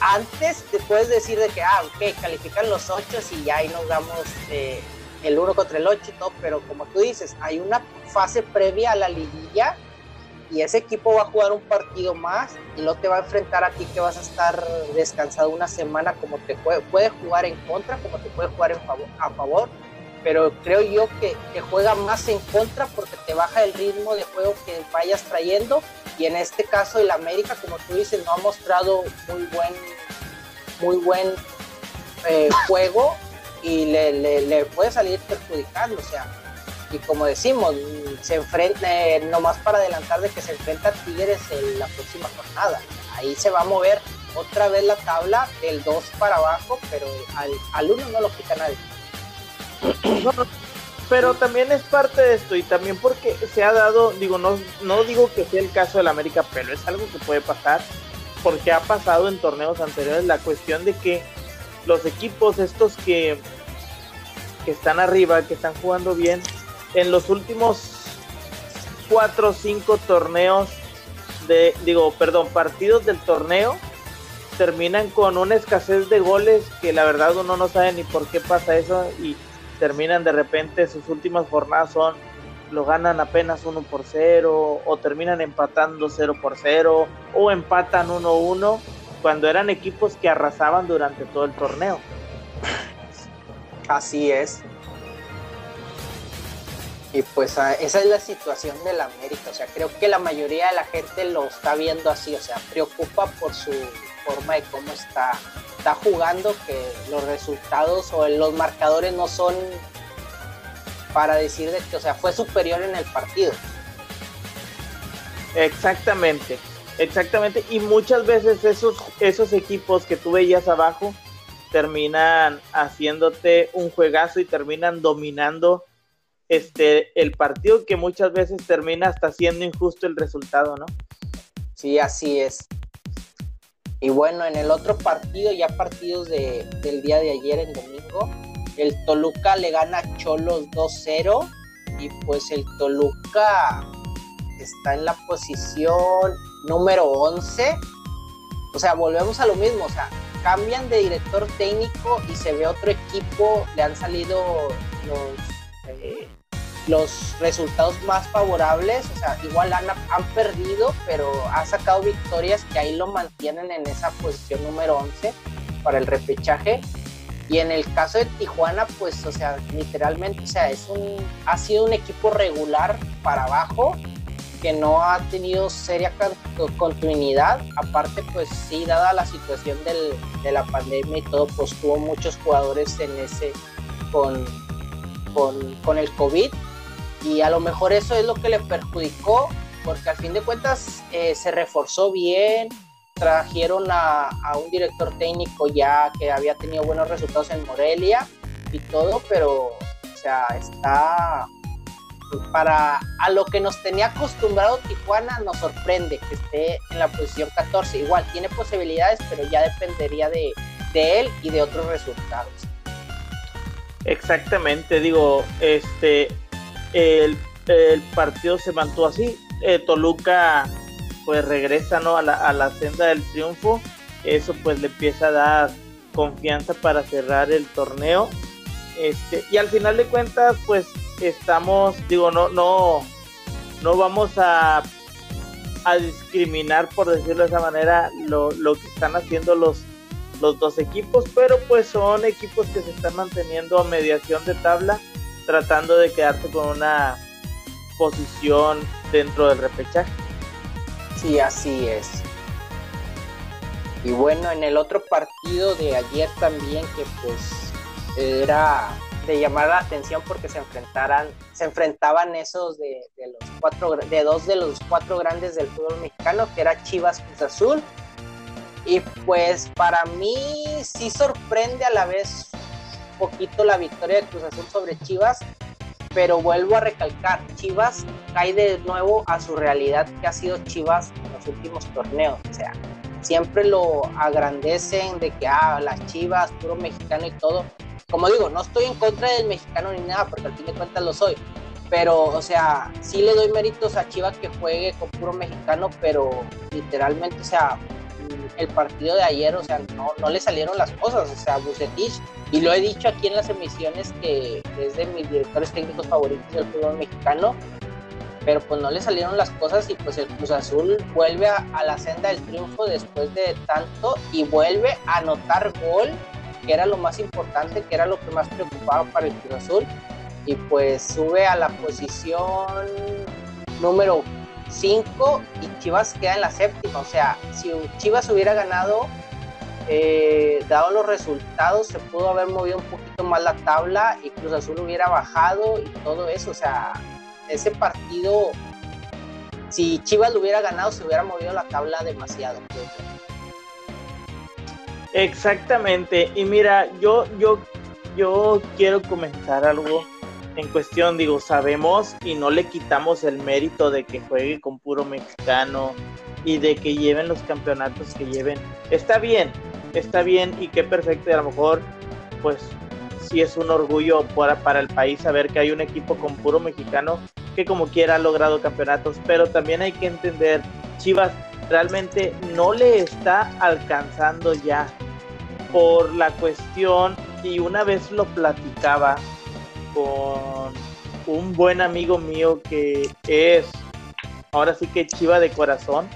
Antes te puedes decir de que, ah, ok, califican los ocho y ya ahí nos damos eh, el uno contra el ocho y todo, pero como tú dices, hay una fase previa a la liguilla y ese equipo va a jugar un partido más y no te va a enfrentar a ti que vas a estar descansado una semana como te puede, puede jugar en contra, como te puede jugar en favor, a favor pero creo yo que te juega más en contra porque te baja el ritmo de juego que vayas trayendo y en este caso el América como tú dices no ha mostrado muy buen muy buen eh, juego y le, le, puede salir perjudicando o sea y como decimos se enfrenta eh, nomás para adelantar de que se enfrenta a Tigres en la próxima jornada. Ahí se va a mover otra vez la tabla del 2 para abajo pero al, al 1 no lo quita nadie. [CLEARS THROAT] Pero también es parte de esto y también porque se ha dado, digo, no, no digo que sea el caso del América, pero es algo que puede pasar porque ha pasado en torneos anteriores la cuestión de que los equipos estos que, que están arriba, que están jugando bien, en los últimos cuatro o cinco torneos de, digo, perdón, partidos del torneo, terminan con una escasez de goles que la verdad uno no sabe ni por qué pasa eso y terminan de repente sus últimas jornadas son lo ganan apenas 1 por 0 o terminan empatando 0 por 0 o empatan 1-1 cuando eran equipos que arrasaban durante todo el torneo. Así es. Y pues ah, esa es la situación de la América. O sea, creo que la mayoría de la gente lo está viendo así. O sea, preocupa por su forma de cómo está está jugando que los resultados o los marcadores no son para decir de que, o sea, fue superior en el partido. Exactamente, exactamente. Y muchas veces esos, esos equipos que tú veías abajo terminan haciéndote un juegazo y terminan dominando este el partido que muchas veces termina hasta siendo injusto el resultado, ¿no? Sí, así es. Y bueno, en el otro partido, ya partidos de, del día de ayer, en domingo, el Toluca le gana a Cholos 2-0 y pues el Toluca está en la posición número 11. O sea, volvemos a lo mismo, o sea, cambian de director técnico y se ve otro equipo, le han salido los... Eh, los resultados más favorables, o sea, igual han, han perdido, pero ha sacado victorias que ahí lo mantienen en esa posición número 11 para el repechaje. Y en el caso de Tijuana, pues, o sea, literalmente, o sea, es un, ha sido un equipo regular para abajo, que no ha tenido seria continuidad. Aparte, pues sí, dada la situación del, de la pandemia y todo, pues tuvo muchos jugadores en ese, con, con, con el COVID y a lo mejor eso es lo que le perjudicó, porque al fin de cuentas eh, se reforzó bien, trajeron a, un director técnico ya que había tenido buenos resultados en Morelia y todo, pero o sea, está para a lo que nos tenía acostumbrado Tijuana nos sorprende que esté en la posición 14. Igual tiene posibilidades, pero ya dependería de, de él y de otros resultados. Exactamente, digo, este el, partido se mantuvo así. Eh, Toluca pues regresa ¿no? a, la, a la senda del triunfo. Eso pues le empieza a dar confianza para cerrar el torneo. Este, y al final de cuentas, pues estamos, digo, no, no, no vamos a, a discriminar, por decirlo de esa manera, lo, lo que están haciendo los, los dos equipos, pero pues son equipos que se están manteniendo a mediación de tabla, tratando de quedarse con una posición dentro del repechaje. Sí, así es. Y bueno, en el otro partido de ayer también, que pues era de llamar la atención porque se enfrentaran, se enfrentaban esos de, los cuatro, de dos de los cuatro grandes del fútbol mexicano, que era Chivas Cruz Azul. Y pues para mí sí sorprende a la vez poquito la victoria de Cruz Azul sobre Chivas, pero vuelvo a recalcar, Chivas cae de nuevo a su realidad que ha sido Chivas en los últimos torneos. O sea, siempre lo agrandecen de que, ah, las Chivas, puro mexicano y todo como digo, no estoy en contra del mexicano ni nada, porque al fin de cuentas lo soy. Pero, o sea, sí le doy méritos a Chivas que juegue con puro mexicano, pero literalmente, o sea, el partido de ayer, o sea, no, no le salieron las cosas. O sea, Bucetich, y lo he dicho aquí en las emisiones, que es de mis directores técnicos favoritos del fútbol mexicano, pero pues no le salieron las cosas y pues el Cruz Azul vuelve a, a la senda del triunfo después de tanto y vuelve a anotar gol que era lo más importante, que era lo que más preocupaba para el Cruz Azul. Y pues sube a la posición número 5 y Chivas queda en la séptima. O sea, si Chivas hubiera ganado, eh, dado los resultados, se pudo haber movido un poquito más la tabla y Cruz Azul hubiera bajado y todo eso. O sea, ese partido, si Chivas lo hubiera ganado, se hubiera movido la tabla demasiado. Exactamente. Y mira, yo, yo, yo quiero comentar algo en cuestión, digo, sabemos y no le quitamos el mérito de que juegue con puro mexicano y de que lleven los campeonatos que lleven. Está bien, está bien y qué perfecto. A lo mejor, pues, sí es un orgullo para, para el país saber que hay un equipo con puro mexicano que como quiera ha logrado campeonatos, pero también hay que entender, Chivas realmente no le está alcanzando ya por la cuestión y una vez lo platicaba con un buen amigo mío que es ahora sí que chiva de corazón.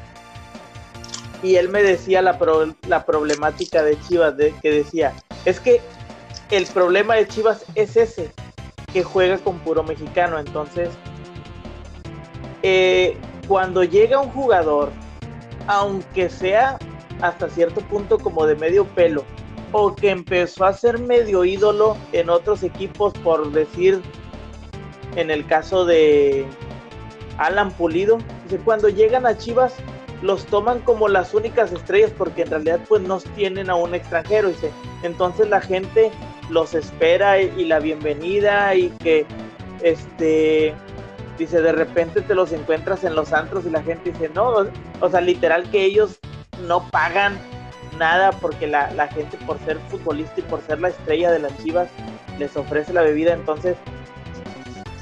Y él me decía la, la problemática de Chivas de, que decía es que el problema de Chivas es ese que juega con puro mexicano entonces eh, cuando llega un jugador aunque sea hasta cierto punto como de medio pelo, o que empezó a ser medio ídolo en otros equipos, por decir, en el caso de Alan Pulido, cuando llegan a Chivas los toman como las únicas estrellas porque en realidad pues no tienen a un extranjero, dice, entonces la gente los espera y, y la bienvenida y que este dice de repente te los encuentras en los antros y la gente dice no, o sea literal que ellos no pagan nada porque la, gente por ser futbolista y por ser la estrella de las Chivas les ofrece la bebida. Entonces,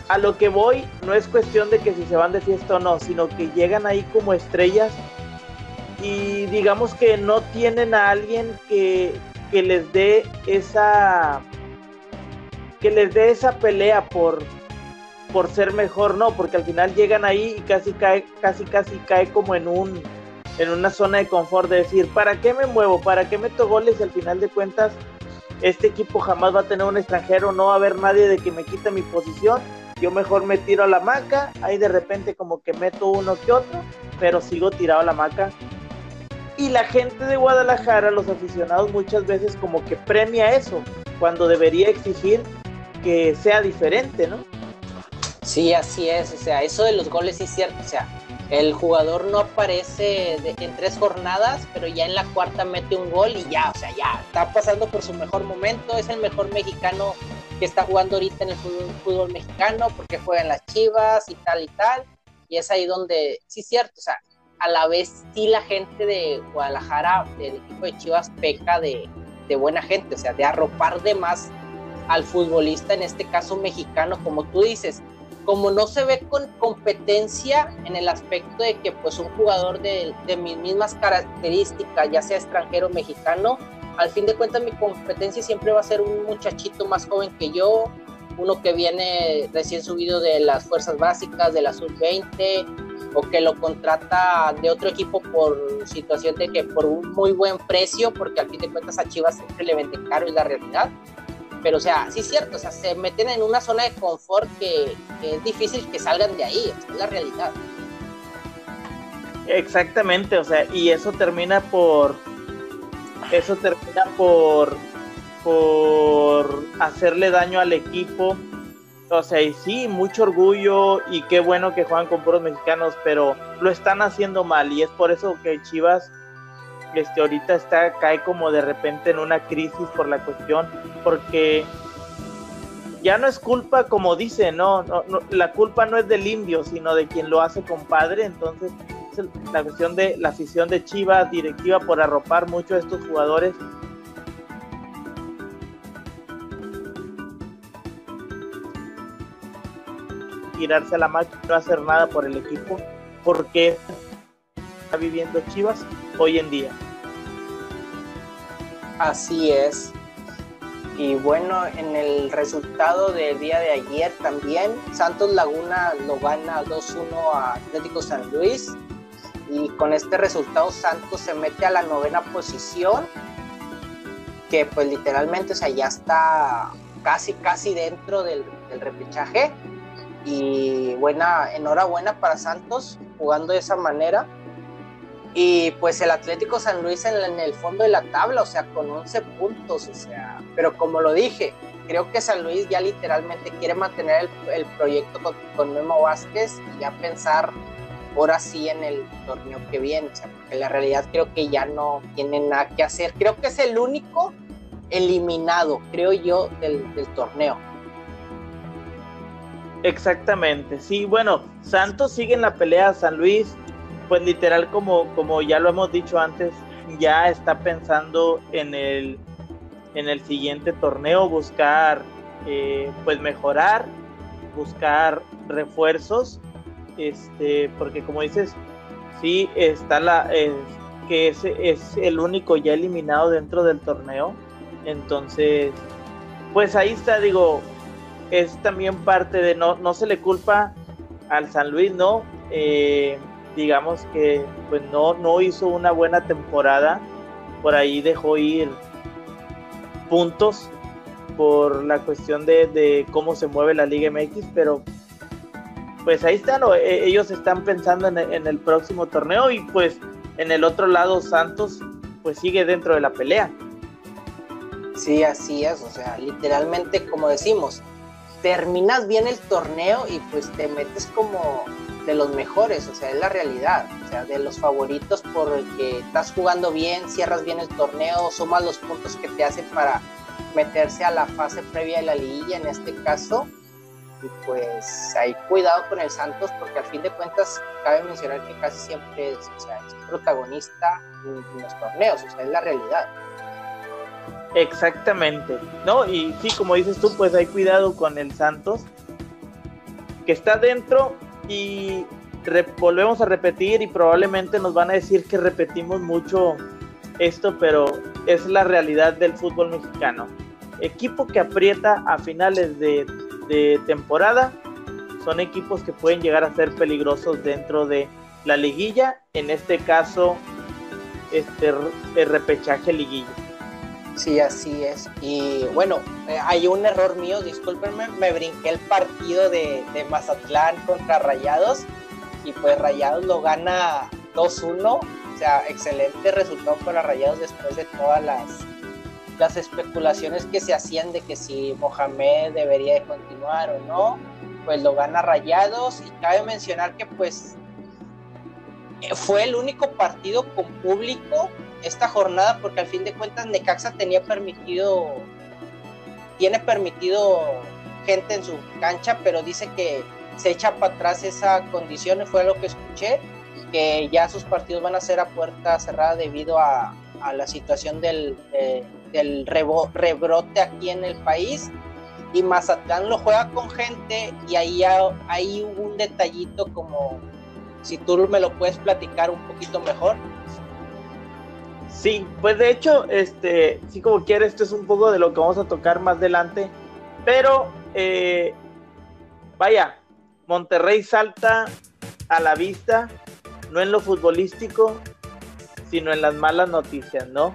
a lo que voy no es cuestión de que si se van de fiesta o no, sino que llegan ahí como estrellas y digamos que no tienen a alguien que, que les dé esa que les dé esa pelea por por ser mejor, no, porque al final llegan ahí y casi cae, casi casi cae como en un en una zona de confort de decir, ¿para qué me muevo? ¿Para qué meto goles? Y al final de cuentas, este equipo jamás va a tener un extranjero, no va a haber nadie de que me quite mi posición. Yo mejor me tiro a la maca, ahí de repente como que meto uno que otro, pero sigo tirado a la maca. Y la gente de Guadalajara, los aficionados muchas veces como que premia eso, cuando debería exigir que sea diferente, ¿no? Sí, así es, o sea, eso de los goles sí es cierto, o sea, el jugador no aparece en tres jornadas, pero ya en la cuarta mete un gol y ya, o sea, ya está pasando por su mejor momento, es el mejor mexicano que está jugando ahorita en el fútbol, mexicano porque juega en las Chivas y tal y tal, y es ahí donde, sí cierto, o sea, a la vez sí la gente de Guadalajara, del equipo de Chivas, peca de, de buena gente, o sea, de arropar de más al futbolista, en este caso mexicano, como tú dices, como no se ve con competencia en el aspecto de que pues un jugador de, mis mismas características, ya sea extranjero o mexicano, al fin de cuentas mi competencia siempre va a ser un muchachito más joven que yo, uno que viene recién subido de las fuerzas básicas, de la sub-20, o que lo contrata de otro equipo por situación de que por un muy buen precio, porque al fin de cuentas a Chivas siempre le vende caro, es la realidad. Pero, o sea, sí es cierto, o sea, se meten en una zona de confort que, es difícil que salgan de ahí, es la realidad. Exactamente, o sea, y eso termina por, eso termina por, por hacerle daño al equipo o sea, y sí, mucho orgullo y qué bueno que juegan con puros mexicanos, pero lo están haciendo mal y es por eso que Chivas este, ahorita está, cae como de repente en una crisis por la cuestión, porque ya no es culpa, como dice, no, no, la culpa no es del indio, sino de quien lo hace compadre, entonces es la cuestión de la afición de Chivas, directiva por arropar mucho a estos jugadores. Tirarse a la máquina no hacer nada por el equipo, porque viviendo Chivas hoy en día. Así es. Y bueno, en el resultado del día de ayer también, Santos Laguna lo gana 2-1 a Atlético San Luis. Y con este resultado Santos se mete a la novena posición, que pues literalmente, o sea, ya está casi, casi dentro del, del repechaje y buena, enhorabuena para Santos jugando de esa manera. Y pues el Atlético San Luis en, el fondo de la tabla, o sea, con 11 puntos, o sea, pero como lo dije, creo que San Luis ya literalmente quiere mantener el, proyecto con, Memo Vázquez y ya pensar ahora sí en el torneo que viene, o sea, porque la realidad creo que ya no tiene nada que hacer. Creo que es el único eliminado, creo yo, del, del torneo. Exactamente, sí, bueno, Santos sigue en la pelea, San Luis, pues literal como, como ya lo hemos dicho antes, ya está pensando en el, en el siguiente torneo, buscar eh, pues mejorar, buscar refuerzos, este, porque como dices, sí está la que ese es el único ya eliminado dentro del torneo, entonces, pues ahí está, digo, es también parte de no, no se le culpa al San Luis, ¿no? Eh, digamos que pues no, no hizo una buena temporada, por ahí dejó ir puntos por la cuestión de, cómo se mueve la Liga MX, pero pues ahí están, e, ellos están pensando en, en, el próximo torneo y pues en el otro lado Santos pues sigue dentro de la pelea. Sí, así es, o sea, literalmente como decimos, terminas bien el torneo y pues te metes como de los mejores, o sea, es la realidad, o sea, de los favoritos porque estás jugando bien, cierras bien el torneo, sumas los puntos que te hacen para meterse a la fase previa de la liguilla en este caso. Y pues hay cuidado con el Santos porque al fin de cuentas cabe mencionar que casi siempre es, es protagonista en los torneos, o sea, es la realidad. Exactamente, ¿no? Y sí, como dices tú, pues hay cuidado con el Santos, que está dentro y volvemos a repetir y probablemente nos van a decir que repetimos mucho esto, pero es la realidad del fútbol mexicano. Equipo que aprieta a finales de, temporada son equipos que pueden llegar a ser peligrosos dentro de la liguilla, en este caso, este el repechaje liguilla. Sí, así es. Y bueno, eh, hay un error mío, discúlpenme, me brinqué el partido de, Mazatlán contra Rayados y pues Rayados lo gana 2-1. O sea, excelente resultado para Rayados después de todas las, las especulaciones que se hacían de que si Mohamed debería de continuar o no. Pues lo gana Rayados y cabe mencionar que pues fue el único partido con público esta jornada porque al fin de cuentas Necaxa tenía permitido, tiene permitido gente en su cancha, pero dice que se echa para atrás esa condición fue lo que escuché, que ya sus partidos van a ser a puerta cerrada debido a, la situación del, del rebrote aquí en el país. Y Mazatlán lo juega con gente y ahí, ahí un detallito como si tú me lo puedes platicar un poquito mejor. Sí, pues de hecho, este, sí como quiere, esto es un poco de lo que vamos a tocar más adelante, pero eh, vaya, Monterrey salta a la vista, no en lo futbolístico, sino en las malas noticias, ¿no?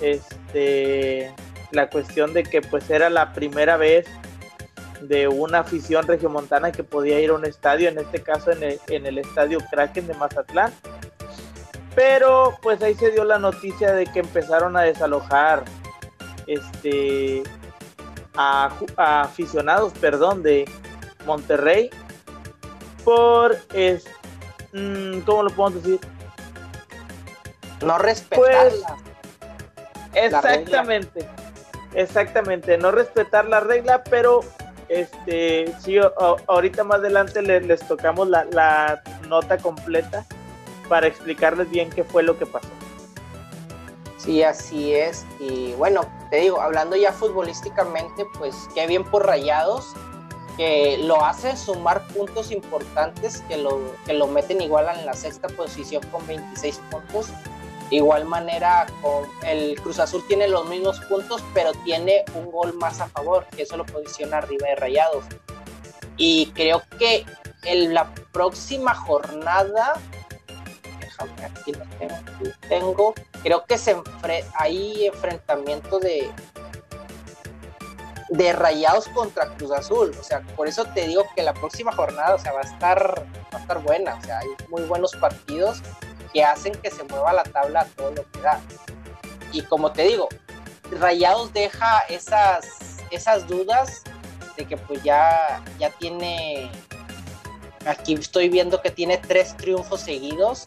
Este, la cuestión de que pues era la primera vez de una afición regiomontana que podía ir a un estadio, en este caso en el, en el estadio Kraken de Mazatlán. Pero pues ahí se dio la noticia de que empezaron a desalojar este a, aficionados, perdón, de Monterrey por es mm, ¿cómo lo podemos decir? No respetarla. Pues, exactamente. Exactamente, no respetar la regla, pero este, sí, ahorita más adelante les, tocamos la, nota completa para explicarles bien qué fue lo que pasó. Sí, así es. Y bueno, te digo, hablando ya futbolísticamente, pues qué bien por Rayados, que lo hace sumar puntos importantes, que lo, que lo meten igual en la sexta posición con 26 puntos igual manera, con el Cruz Azul tiene los mismos puntos, pero tiene un gol más a favor, que eso lo posiciona arriba de Rayados. Y creo que en la próxima jornada, aquí lo tengo, creo que se hay enfrentamiento de de Rayados contra Cruz Azul, o sea, por eso te digo que la próxima jornada, o sea, va a estar va a estar buena, o sea, hay muy buenos partidos que hacen que se mueva la tabla todo lo que da. Y como te digo, Rayados deja esas, esas dudas de que pues ya, ya tiene, aquí estoy viendo que tiene tres triunfos seguidos,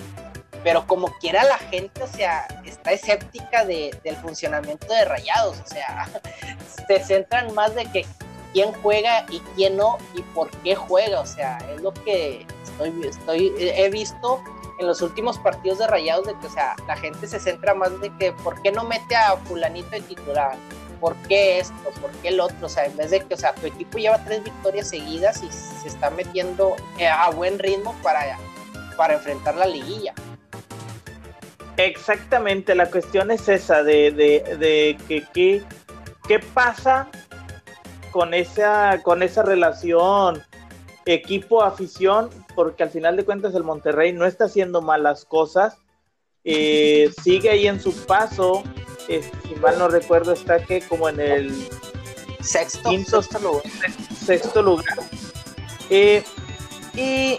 pero como quiera la gente, o sea, está escéptica de, del funcionamiento de Rayados, o sea, [LAUGHS] se centran más de que quién juega y quién no y por qué juega, o sea, es lo que estoy, estoy he visto en los últimos partidos de Rayados de que, o sea, la gente se centra más de que, ¿por qué no mete a fulanito de titular? ¿Por qué esto? ¿Por qué el otro? O sea, en vez de que, o sea, tu equipo lleva tres victorias seguidas y se está metiendo eh, a buen ritmo para, para enfrentar la liguilla. Exactamente, la cuestión es esa, de, de, de que, que, qué pasa con esa, con esa relación equipo-afición porque al final de cuentas el Monterrey no está haciendo malas cosas, eh, [LAUGHS] sigue ahí en su paso, eh, si mal no recuerdo está que como en el sexto, quinto, sexto lugar. Eh, y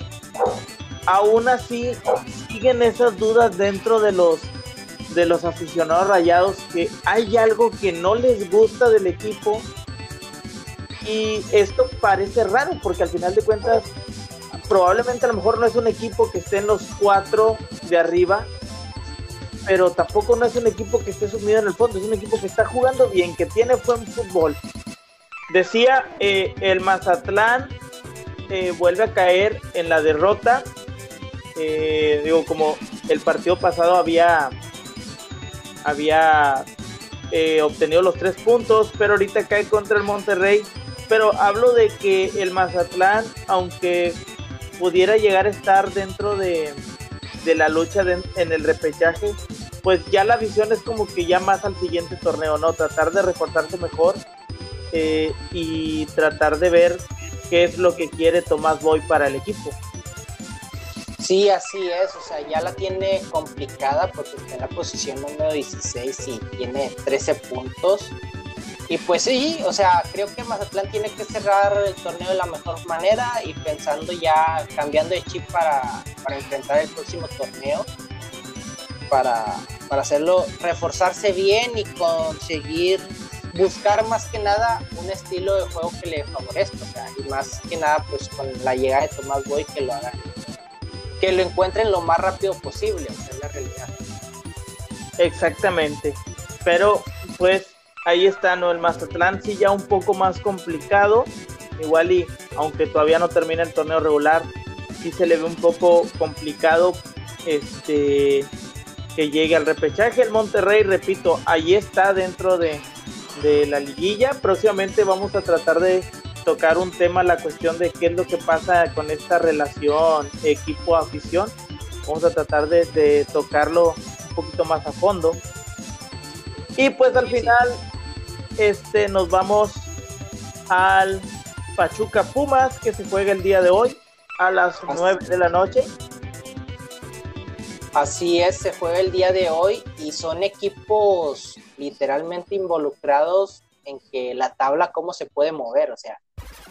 aún así siguen esas dudas dentro de los de los aficionados rayados que hay algo que no les gusta del equipo y esto parece raro porque al final de cuentas probablemente a lo mejor no es un equipo que esté en los cuatro de arriba, pero tampoco no es un equipo que esté sumido en el fondo, es un equipo que está jugando bien, que tiene buen fútbol. Decía, eh, el Mazatlán eh, vuelve a caer en la derrota. Eh, digo, como el partido pasado había, había obtenido los tres puntos, pero ahorita cae contra el Monterrey. Pero hablo de que el Mazatlán, aunque pudiera llegar a estar dentro de, la lucha en el repechaje, pues ya la visión es como que ya más al siguiente torneo, ¿no? Tratar de reforzarse mejor eh, y tratar de ver qué es lo que quiere Tomás Boy para el equipo. Sí, así es, o sea, ya la tiene complicada porque está en la posición número 16 y tiene 13 puntos. Y pues sí, o sea, creo que Mazatlán tiene que cerrar el torneo de la mejor manera y pensando ya, cambiando de chip para, enfrentar el próximo torneo, para, hacerlo, reforzarse bien y conseguir buscar más que nada un estilo de juego que le favorezca, y más que nada pues con la llegada de Tomás Boy que lo haga, que lo encuentren lo más rápido posible, o sea, la realidad. Exactamente, pero pues ahí está, ¿no? El Mazatlán sí ya un poco más complicado. Igual y aunque todavía no termina el torneo regular, sí se le ve un poco complicado este que llegue al repechaje. El Monterrey, repito, ahí está dentro de, de la liguilla. Próximamente vamos a tratar de tocar un tema, la cuestión de qué es lo que pasa con esta relación equipo-afición. Vamos a tratar de, de, tocarlo un poquito más a fondo. Y pues al final, este, nos vamos al Pachuca Pumas que se juega el día de hoy. a las 9 de la noche. Así es, se juega el día de hoy y son equipos literalmente involucrados en que la tabla cómo se puede mover, o sea,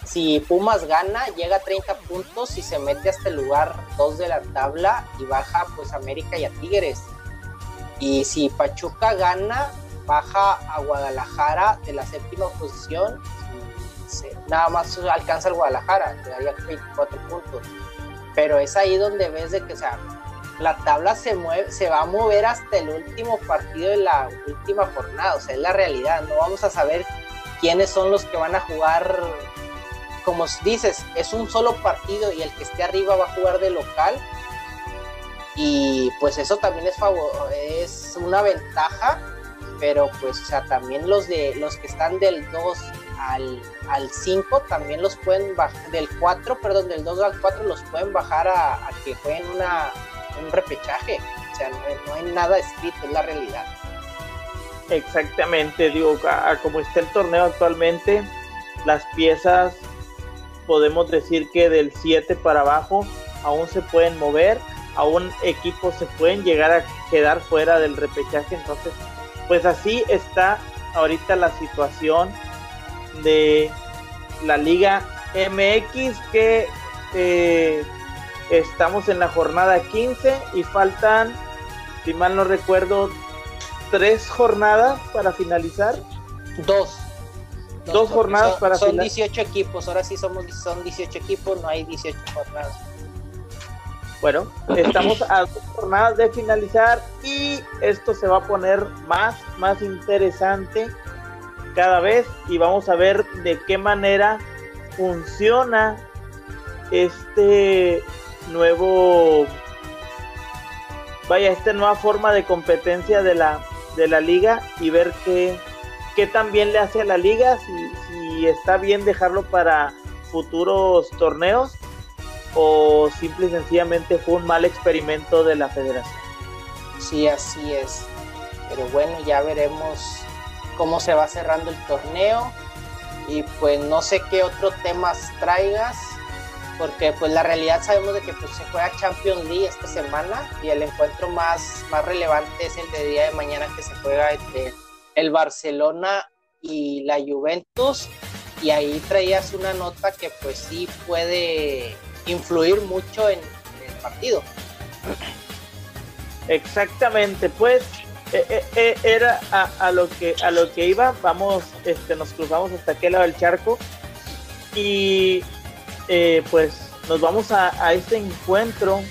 si Pumas gana, llega a 30 puntos y se mete hasta el lugar 2 de la tabla y baja pues América y a Tigres. Y si Pachuca gana, baja a Guadalajara de la séptima posición nada más alcanza el Guadalajara, quedaría 24 puntos. Pero es ahí donde ves de que, o sea, la tabla se mueve, se va a mover hasta el último partido de la última jornada, o sea, es la realidad, no vamos a saber quiénes son los que van a jugar, como dices, es un solo partido y el que esté arriba va a jugar de local y pues eso también es es una ventaja, pero pues o sea, también los de los que están del 2 al, al 5 también los pueden bajar, del 4, perdón, del 2 al 4 los pueden bajar a, que jueguen una un repechaje. O sea, no hay, nada escrito, es la realidad. Exactamente, digo, como está el torneo actualmente, las piezas podemos decir que del 7 para abajo aún se pueden mover, aún equipos se pueden llegar a quedar fuera del repechaje, entonces pues así está ahorita la situación de la Liga MX que eh, Estamos en la jornada 15 y faltan, si mal no recuerdo, tres jornadas para finalizar. Dos. Dos, jornadas para finalizar. Son 18 equipos, ahora sí somos, son 18 equipos, no hay 18 jornadas. Bueno, estamos a dos jornadas de finalizar y esto se va a poner más, más interesante cada vez y vamos a ver de qué manera funciona este nuevo, vaya, esta nueva forma de competencia de la, de la liga y ver qué, qué tan bien le hace a la liga, si, si está bien dejarlo para futuros torneos o simple y sencillamente fue un mal experimento de la federación. Sí, así es. Pero bueno, ya veremos cómo se va cerrando el torneo. Y pues no sé qué otro temas traigas porque pues la realidad sabemos de que pues, se juega Champions League esta semana y el encuentro más, más relevante es el de día de mañana que se juega entre el Barcelona y la Juventus y ahí traías una nota que pues sí puede influir mucho en, el partido. Exactamente, pues eh, eh, eh, era a, lo que a lo que iba, vamos, este, nos cruzamos hasta aquel lado del charco y eh, pues nos vamos a, este encuentro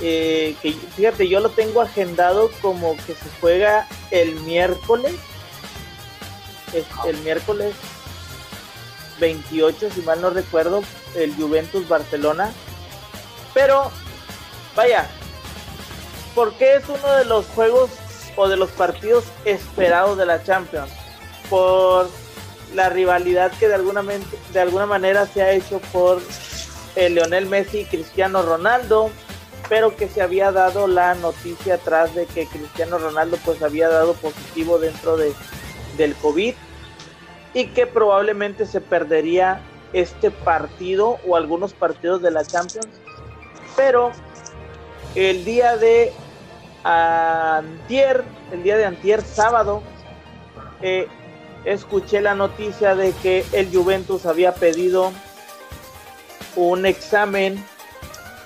eh, que fíjate, yo lo tengo agendado como que se juega el miércoles, el miércoles 28, si mal no recuerdo, el Juventus Barcelona. Pero, vaya, porque es uno de los juegos o de los partidos esperados de la Champions? Por la rivalidad que de alguna, de alguna manera se ha hecho por el Leonel Messi y Cristiano Ronaldo, pero que se había dado la noticia atrás de que Cristiano Ronaldo pues había dado positivo dentro de, del COVID y que probablemente se perdería este partido o algunos partidos de la Champions, pero el día de antier, el día de antier sábado, eh, escuché la noticia de que el Juventus había pedido un examen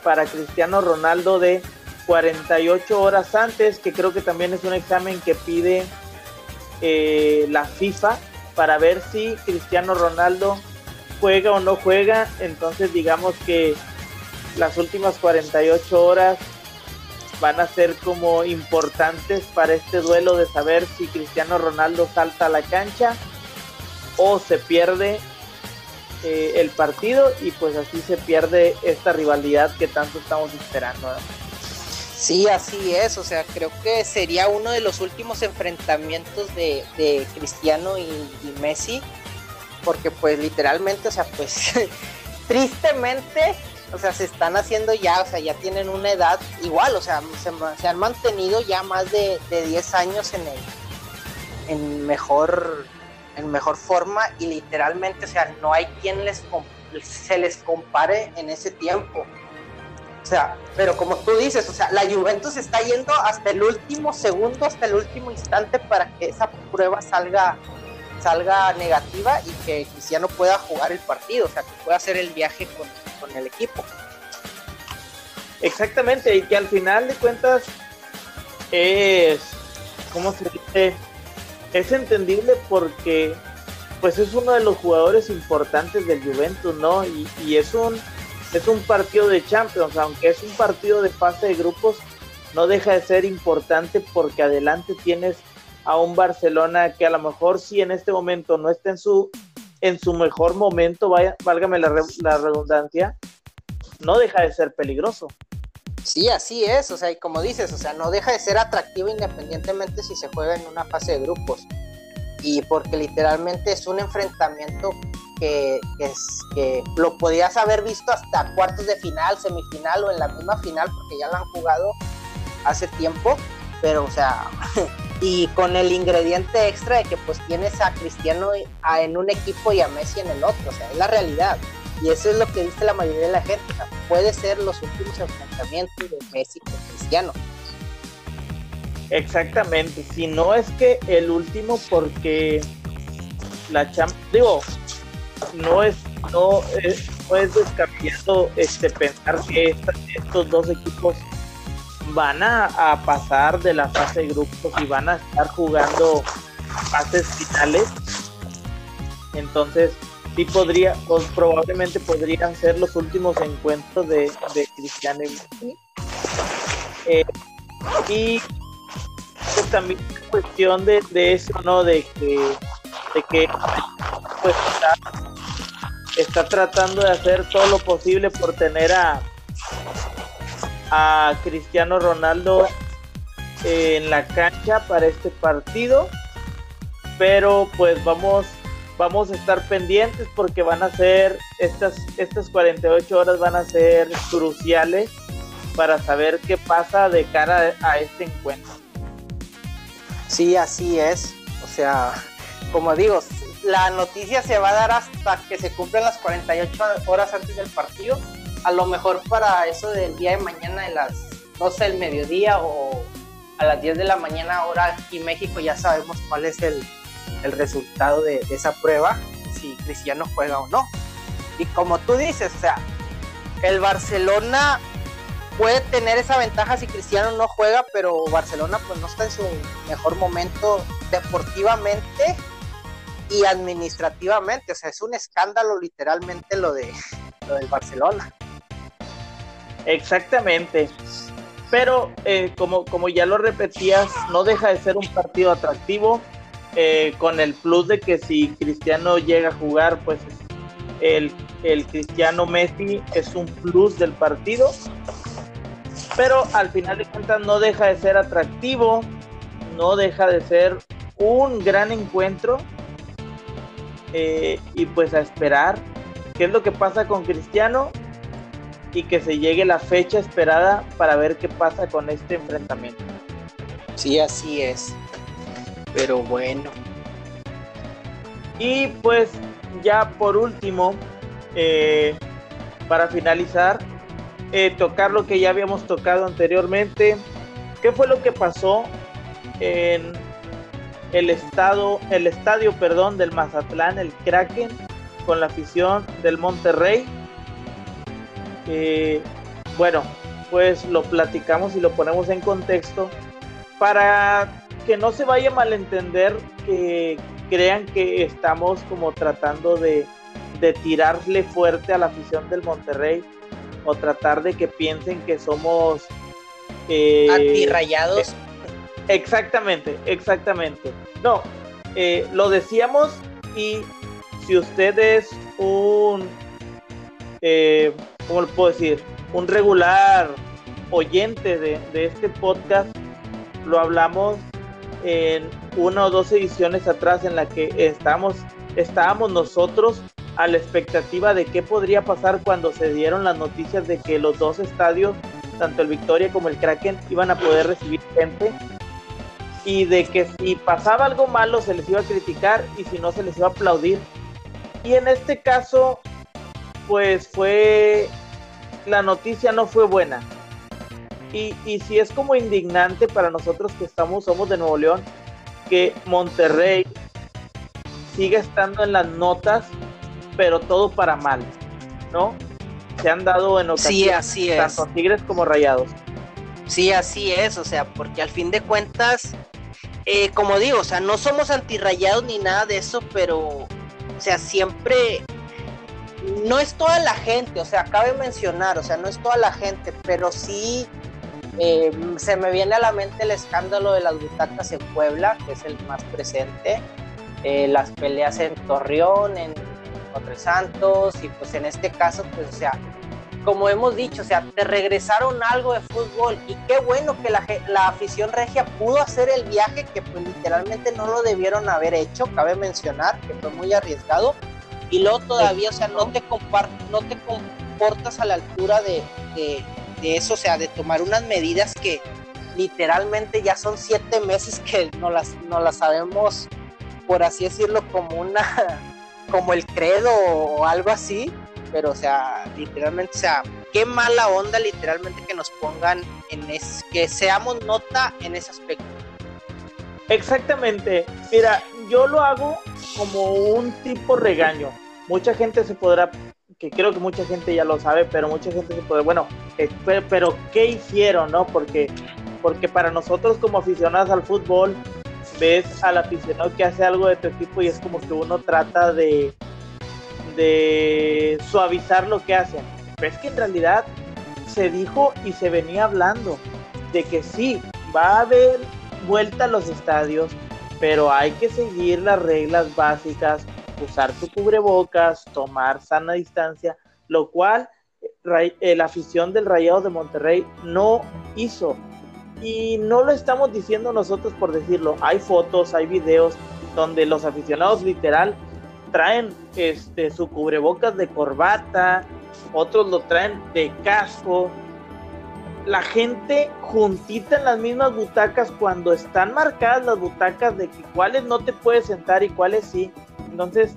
para Cristiano Ronaldo de 48 horas antes, que creo que también es un examen que pide eh, la FIFA para ver si Cristiano Ronaldo juega o no juega. Entonces digamos que las últimas 48 horas van a ser como importantes para este duelo de saber si Cristiano Ronaldo salta a la cancha o se pierde eh, el partido y pues así se pierde esta rivalidad que tanto estamos esperando. Sí, así es, o sea, creo que sería uno de los últimos enfrentamientos de, Cristiano y, Messi, porque pues literalmente, o sea, pues [LAUGHS] tristemente o sea, se están haciendo ya, o sea, ya tienen una edad igual, o sea, se, han mantenido ya más de, 10 años en el, en mejor, en mejor forma y literalmente, o sea, no hay quien les se les compare en ese tiempo. O sea, pero como tú dices, o sea, la Juventus está yendo hasta el último segundo, hasta el último instante para que esa prueba salga salga negativa y que Cristiano pueda jugar el partido, o sea, que pueda hacer el viaje con, con el equipo. Exactamente, y que al final de cuentas es, ¿cómo se dice? Es entendible porque pues es uno de los jugadores importantes del Juventus, ¿no? Y, y es un es un partido de Champions, aunque es un partido de fase de grupos, no deja de ser importante porque adelante tienes a un Barcelona que a lo mejor si en este momento no está en su en su mejor momento, vaya, válgame la, la redundancia, no deja de ser peligroso. Sí, así es, o sea, y como dices, o sea, no deja de ser atractivo independientemente si se juega en una fase de grupos. Y porque literalmente es un enfrentamiento que, es, que lo podías haber visto hasta cuartos de final, semifinal o en la misma final, porque ya lo han jugado hace tiempo, pero o sea, [LAUGHS] y con el ingrediente extra de que pues tienes a Cristiano en un equipo y a Messi en el otro, o sea, es la realidad. Y eso es lo que dice la mayoría de la gente, puede ser los últimos enfrentamientos de Messi con Cristiano. Exactamente, si no es que el último porque la Champions, digo, no es no es, no es descabellado este pensar que estos dos equipos van a, pasar de la fase de grupos y van a estar jugando fases finales. Y sí podría, probablemente podrían ser los últimos encuentros de, de Cristiano y eh, y pues también cuestión de, eso, ¿no? De que, de que pues está, está tratando de hacer todo lo posible por tener a, a Cristiano Ronaldo en la cancha para este partido. Pero pues vamos, vamos a estar pendientes porque van a ser, estas, estas 48 horas van a ser cruciales para saber qué pasa de cara a este encuentro. Sí, así es. O sea, como digo, la noticia se va a dar hasta que se cumplan las 48 horas antes del partido a lo mejor para eso del día de mañana de las 12 del mediodía o a las 10 de la mañana hora aquí en México ya sabemos cuál es el, resultado de, esa prueba, si Cristiano juega o no. Y como tú dices, o sea, el Barcelona puede tener esa ventaja si Cristiano no juega, pero Barcelona pues no está en su mejor momento deportivamente y administrativamente, o sea, es un escándalo literalmente lo de [LAUGHS] lo del Barcelona. Exactamente. Pero eh, como, como ya lo repetías, no deja de ser un partido atractivo, eh, con el plus de que si Cristiano llega a jugar, pues el, el Cristiano Messi es un plus del partido. Pero al final de cuentas no deja de ser atractivo, no deja de ser un gran encuentro. Eh, y pues a esperar qué es lo que pasa con Cristiano y que se llegue la fecha esperada para ver qué pasa con este enfrentamiento. Sí, así es. Pero bueno. Y pues ya por último, eh, para finalizar, eh, tocar lo que ya habíamos tocado anteriormente. ¿Qué fue lo que pasó en el estado, el estadio, perdón, del Mazatlán, el Kraken, con la afición del Monterrey? Eh, bueno, pues lo platicamos y lo ponemos en contexto para que no se vaya a malentender que crean que estamos como tratando de, tirarle fuerte a la afición del Monterrey o tratar de que piensen que somos eh, antirrayados. exactamente, exactamente. No, eh, lo decíamos y si usted es un eh, ¿cómo le puedo decir? Un regular oyente de, este podcast, lo hablamos en una o dos ediciones atrás en la que estamos, estábamos nosotros a la expectativa de qué podría pasar cuando se dieron las noticias de que los dos estadios, tanto el Victoria como el Kraken, iban a poder recibir gente y de que si pasaba algo malo se les iba a criticar y si no se les iba a aplaudir. Y en este caso pues fue, la noticia no fue buena. Y, y si es como indignante para nosotros que estamos, somos de Nuevo León, que Monterrey sigue estando en las notas, pero todo para mal, ¿no? Se han dado en ocasiones sí, así tanto Tigres como Rayados. Sí, así es, o sea, porque al fin de cuentas, eh, como digo, o sea, no somos antirrayados ni nada de eso, pero, o sea, siempre no es toda la gente, o sea, cabe mencionar, o sea, no es toda la gente, pero sí eh, se me viene a la mente el escándalo de las butacas en Puebla, que es el más presente, eh, las peleas en Torreón, en Cuatro Santos, y pues en este caso, pues, o sea, como hemos dicho, o sea, te regresaron algo de fútbol y qué bueno que la, la, afición regia pudo hacer el viaje que pues literalmente no lo debieron haber hecho, cabe mencionar que fue muy arriesgado y luego todavía, o sea, no te, no te comportas a la altura de, de, de, eso, o sea, de tomar unas medidas que literalmente ya son siete meses que no las, no las sabemos, por así decirlo, como una, [LAUGHS] como el credo o algo así, pero o sea, literalmente, o sea, qué mala onda literalmente que nos pongan en es, que seamos nota en ese aspecto. Exactamente. Mira, yo lo hago como un tipo regaño. Mucha gente se podrá, que creo que mucha gente ya lo sabe, pero mucha gente se puede, bueno, eh, pero, ¿qué hicieron, no? Porque, porque para nosotros como aficionados al fútbol, ves al aficionado que hace algo de tu equipo y es como que uno trata de, de suavizar lo que hacen. Pero es que en realidad se dijo y se venía hablando de que sí, va a haber vuelta a los estadios, pero hay que seguir las reglas básicas, usar tu cubrebocas, tomar sana distancia, lo cual eh, la afición del Rayado de Monterrey no hizo. Y no lo estamos diciendo nosotros por decirlo. Hay fotos, hay videos donde los aficionados literal traen este, su cubrebocas de corbata, otros lo traen de casco. La gente juntita en las mismas butacas cuando están marcadas las butacas de que cuáles no te puedes sentar y cuáles sí. Entonces,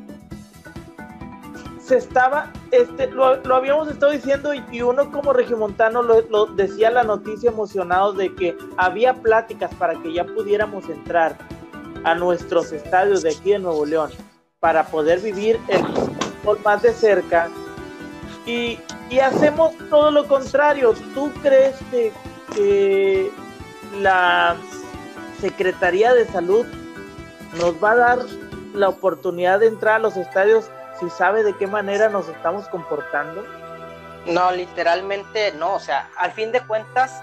se estaba, este, lo, habíamos estado diciendo y, uno como regimontano lo, decía la noticia emocionado de que había pláticas para que ya pudiéramos entrar a nuestros estadios de aquí de Nuevo León para poder vivir el más de cerca y, y, hacemos todo lo contrario. ¿Tú crees que la Secretaría de Salud nos va a dar la oportunidad de entrar a los estadios si sabe de qué manera nos estamos comportando? No, literalmente no, o sea, al fin de cuentas,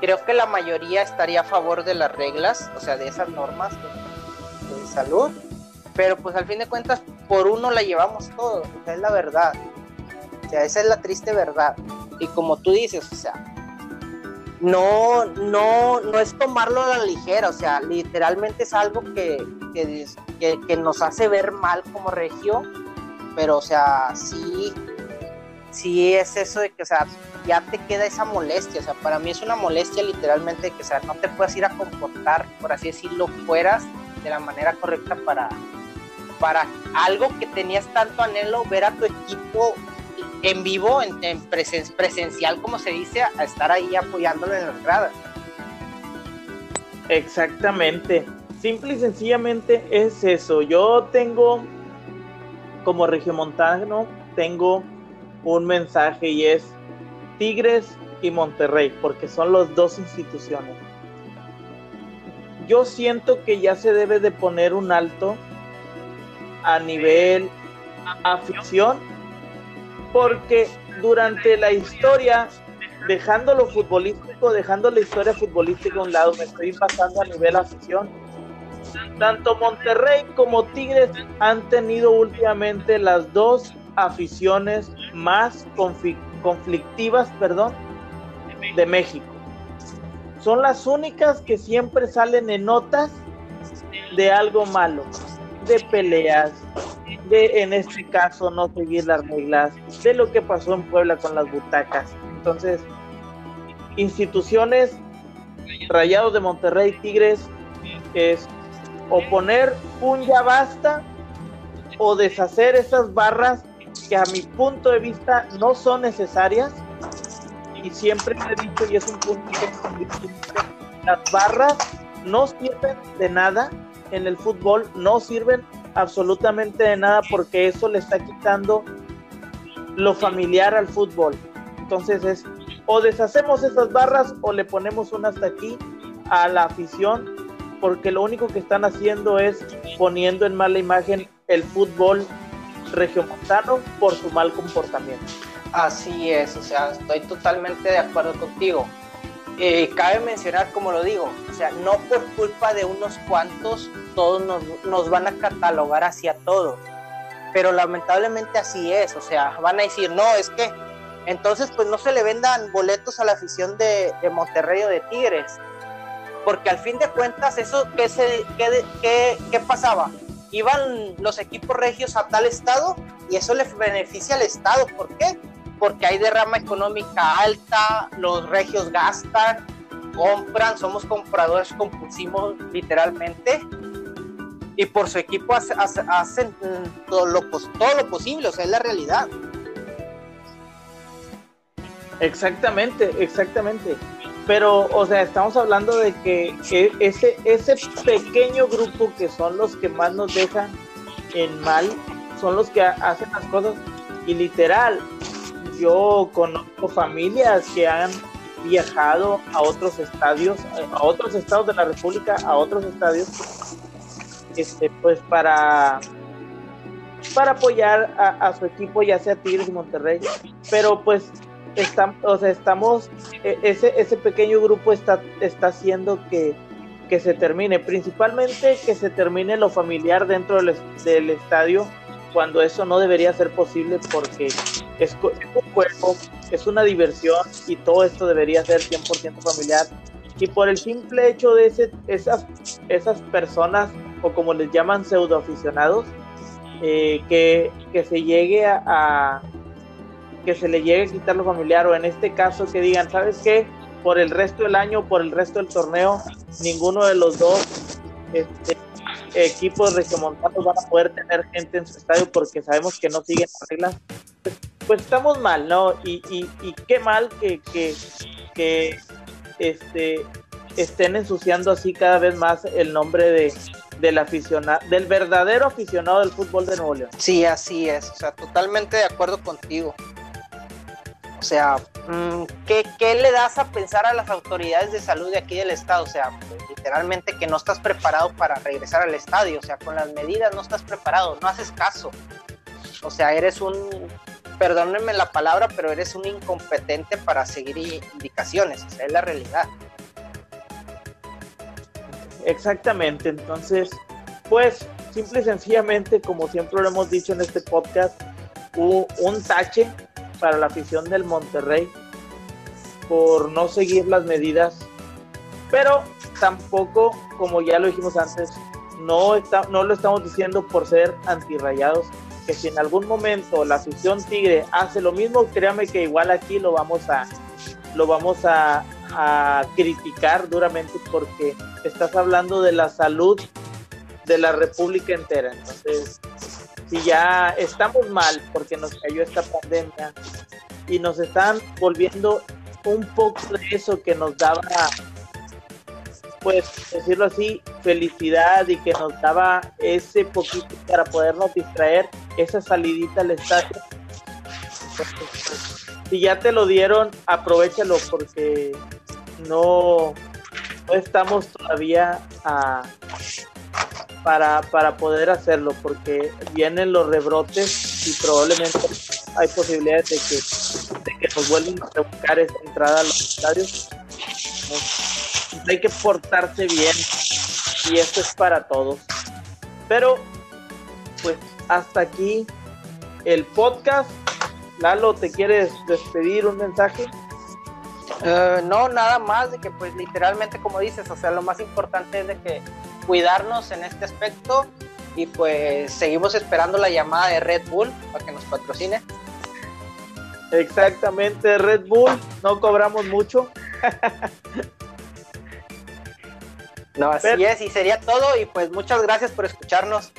creo que la mayoría estaría a favor de las reglas, o sea, de esas normas de, de salud, pero pues al fin de cuentas, por uno la llevamos todo, o sea, es la verdad, o sea, esa es la triste verdad, y como tú dices, o sea, no, no, no es tomarlo a la ligera, o sea, literalmente es algo que, que, que, nos hace ver mal como región pero o sea, sí, sí es eso de que, o sea, ya te queda esa molestia, o sea, para mí es una molestia literalmente que, o sea, no te puedes ir a comportar, por así decirlo, fueras de la manera correcta para, para algo que tenías tanto anhelo, ver a tu equipo en vivo, en, en presen, presencial, como se dice, a estar ahí apoyándolo en las gradas. Exactamente. Simple y sencillamente es eso. Yo tengo como regiomontano tengo un mensaje y es Tigres y Monterrey, porque son las dos instituciones. Yo siento que ya se debe de poner un alto a nivel afición, porque durante la historia, dejando lo futbolístico, dejando la historia futbolística a un lado, me estoy pasando a nivel afición tanto Monterrey como Tigres han tenido últimamente las dos aficiones más conflictivas, perdón, de México. Son las únicas que siempre salen en notas de algo malo, de peleas, de en este caso no seguir las reglas, de lo que pasó en Puebla con las butacas. Entonces, instituciones, Rayados de Monterrey, Tigres, es o poner un ya basta o deshacer esas barras que a mi punto de vista no son necesarias y siempre he dicho y es un punto que las barras no sirven de nada en el fútbol, no sirven absolutamente de nada porque eso le está quitando lo familiar al fútbol. Entonces es o deshacemos esas barras o le ponemos una hasta aquí a la afición porque lo único que están haciendo es poniendo en mala imagen el fútbol regiomontano por su mal comportamiento. Así es, o sea, estoy totalmente de acuerdo contigo. Eh, cabe mencionar, como lo digo, o sea, no por culpa de unos cuantos todos nos, nos van a catalogar hacia todos, pero lamentablemente así es, o sea, van a decir, no, es que entonces pues no se le vendan boletos a la afición de, de Monterrey o de Tigres, porque al fin de cuentas, eso, ¿qué, se, qué, qué, pasaba? Iban los equipos regios a tal estado y eso le beneficia al estado. ¿Por qué? Porque hay derrama económica alta, los regios gastan, compran, somos compradores compulsivos literalmente y por su equipo hacen todo lo, todo lo posible, o sea, es la realidad. Exactamente, exactamente pero, o sea, estamos hablando de que ese pequeño grupo que son los que más nos dejan en mal, son los que hacen las cosas. Y literal, yo conozco familias que han viajado a otros estadios, a otros estados de la República, a otros estadios, este, pues para para apoyar a, su equipo, ya sea Tigres y Monterrey, pero pues o sea, estamos, e, ese, ese pequeño grupo está, está haciendo que, que se termine, principalmente que se termine lo familiar dentro del estadio, cuando eso no debería ser posible porque es, un juego, es una diversión y todo esto debería ser 100% familiar. Y por el simple hecho de ese, esas, esas personas, o como les llaman pseudoaficionados, eh, que, que se llegue a, que se le llegue a quitar lo familiar o en este caso que digan, ¿sabes qué? Por el resto del año, por el resto del torneo, ninguno de los dos este, equipos regiomontanos van a poder tener gente en su estadio porque sabemos que no siguen las reglas. Pues, estamos mal, ¿no? Y, y, y qué mal que, que, que este, estén ensuciando así cada vez más el nombre de, del aficionado, del verdadero aficionado del fútbol de Nuevo León. Sí, así es, o sea, totalmente de acuerdo contigo. Sea, mm, ¿qué, ¿qué, le das a pensar a las autoridades de salud de aquí del estado? O sea, literalmente que no estás preparado para regresar al estadio, o sea, con las medidas no estás preparado, no haces caso. O sea, eres un, perdónenme la palabra, pero eres un incompetente para seguir indicaciones, o sea, es la realidad. Exactamente, entonces, pues, simple y sencillamente, como siempre lo hemos dicho en este podcast, un, un tache para la afición del Monterrey por no seguir las medidas, pero tampoco, como ya lo dijimos antes, no, está, no lo estamos diciendo por ser antirrayados, que si en algún momento la afición tigre hace lo mismo, créame que igual aquí lo vamos a, lo vamos a, a criticar duramente porque estás hablando de la salud de la República entera. Entonces, si ya estamos mal porque nos cayó esta pandemia y nos están volviendo un poco de eso que nos daba, pues decirlo así, felicidad y que nos daba ese poquito para podernos distraer, esa salidita al estadio. si ya te lo dieron, aprovechalo porque no, no estamos todavía a, para, para poder hacerlo, porque vienen los rebrotes y probablemente hay posibilidades de que, de que nos vuelvan a buscar esa entrada a los estadios. hay que portarse bien y esto es para todos. Pero, pues hasta aquí el podcast. Lalo, ¿te quieres despedir un mensaje? Uh, no, nada más de que pues literalmente como dices, o sea, lo más importante es de que cuidarnos en este aspecto y pues seguimos esperando la llamada de Red Bull para que nos patrocine. Exactamente, Red Bull, no cobramos mucho. no, así es, y sería todo, y pues muchas gracias por escucharnos.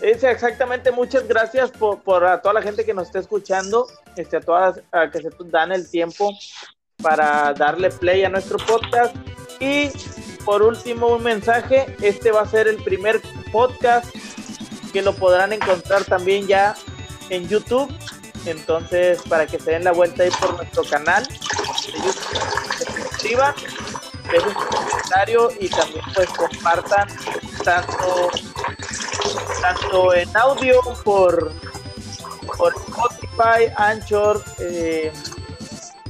exactamente, muchas gracias por, a toda la gente que nos está escuchando, este, a todas a que se dan el tiempo para darle play a nuestro podcast. Y por último, un mensaje, este va a ser el primer podcast que lo podrán encontrar también ya en YouTube. Entonces, para que se den la vuelta ahí por nuestro canal se suscriban, dejen un comentario y también pues compartan tanto tanto en audio por, por Spotify, Anchor, eh,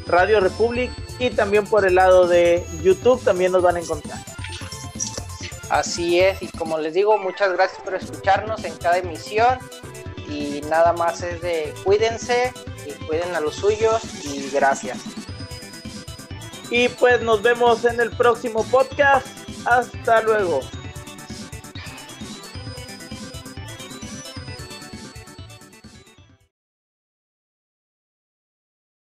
Radio Republic y también por el lado de YouTube también nos van a encontrar. Así es, y como les digo, muchas gracias por escucharnos en cada emisión y nada más es de cuídense y cuiden a los suyos y gracias. Y pues nos vemos en el próximo podcast. Hasta luego.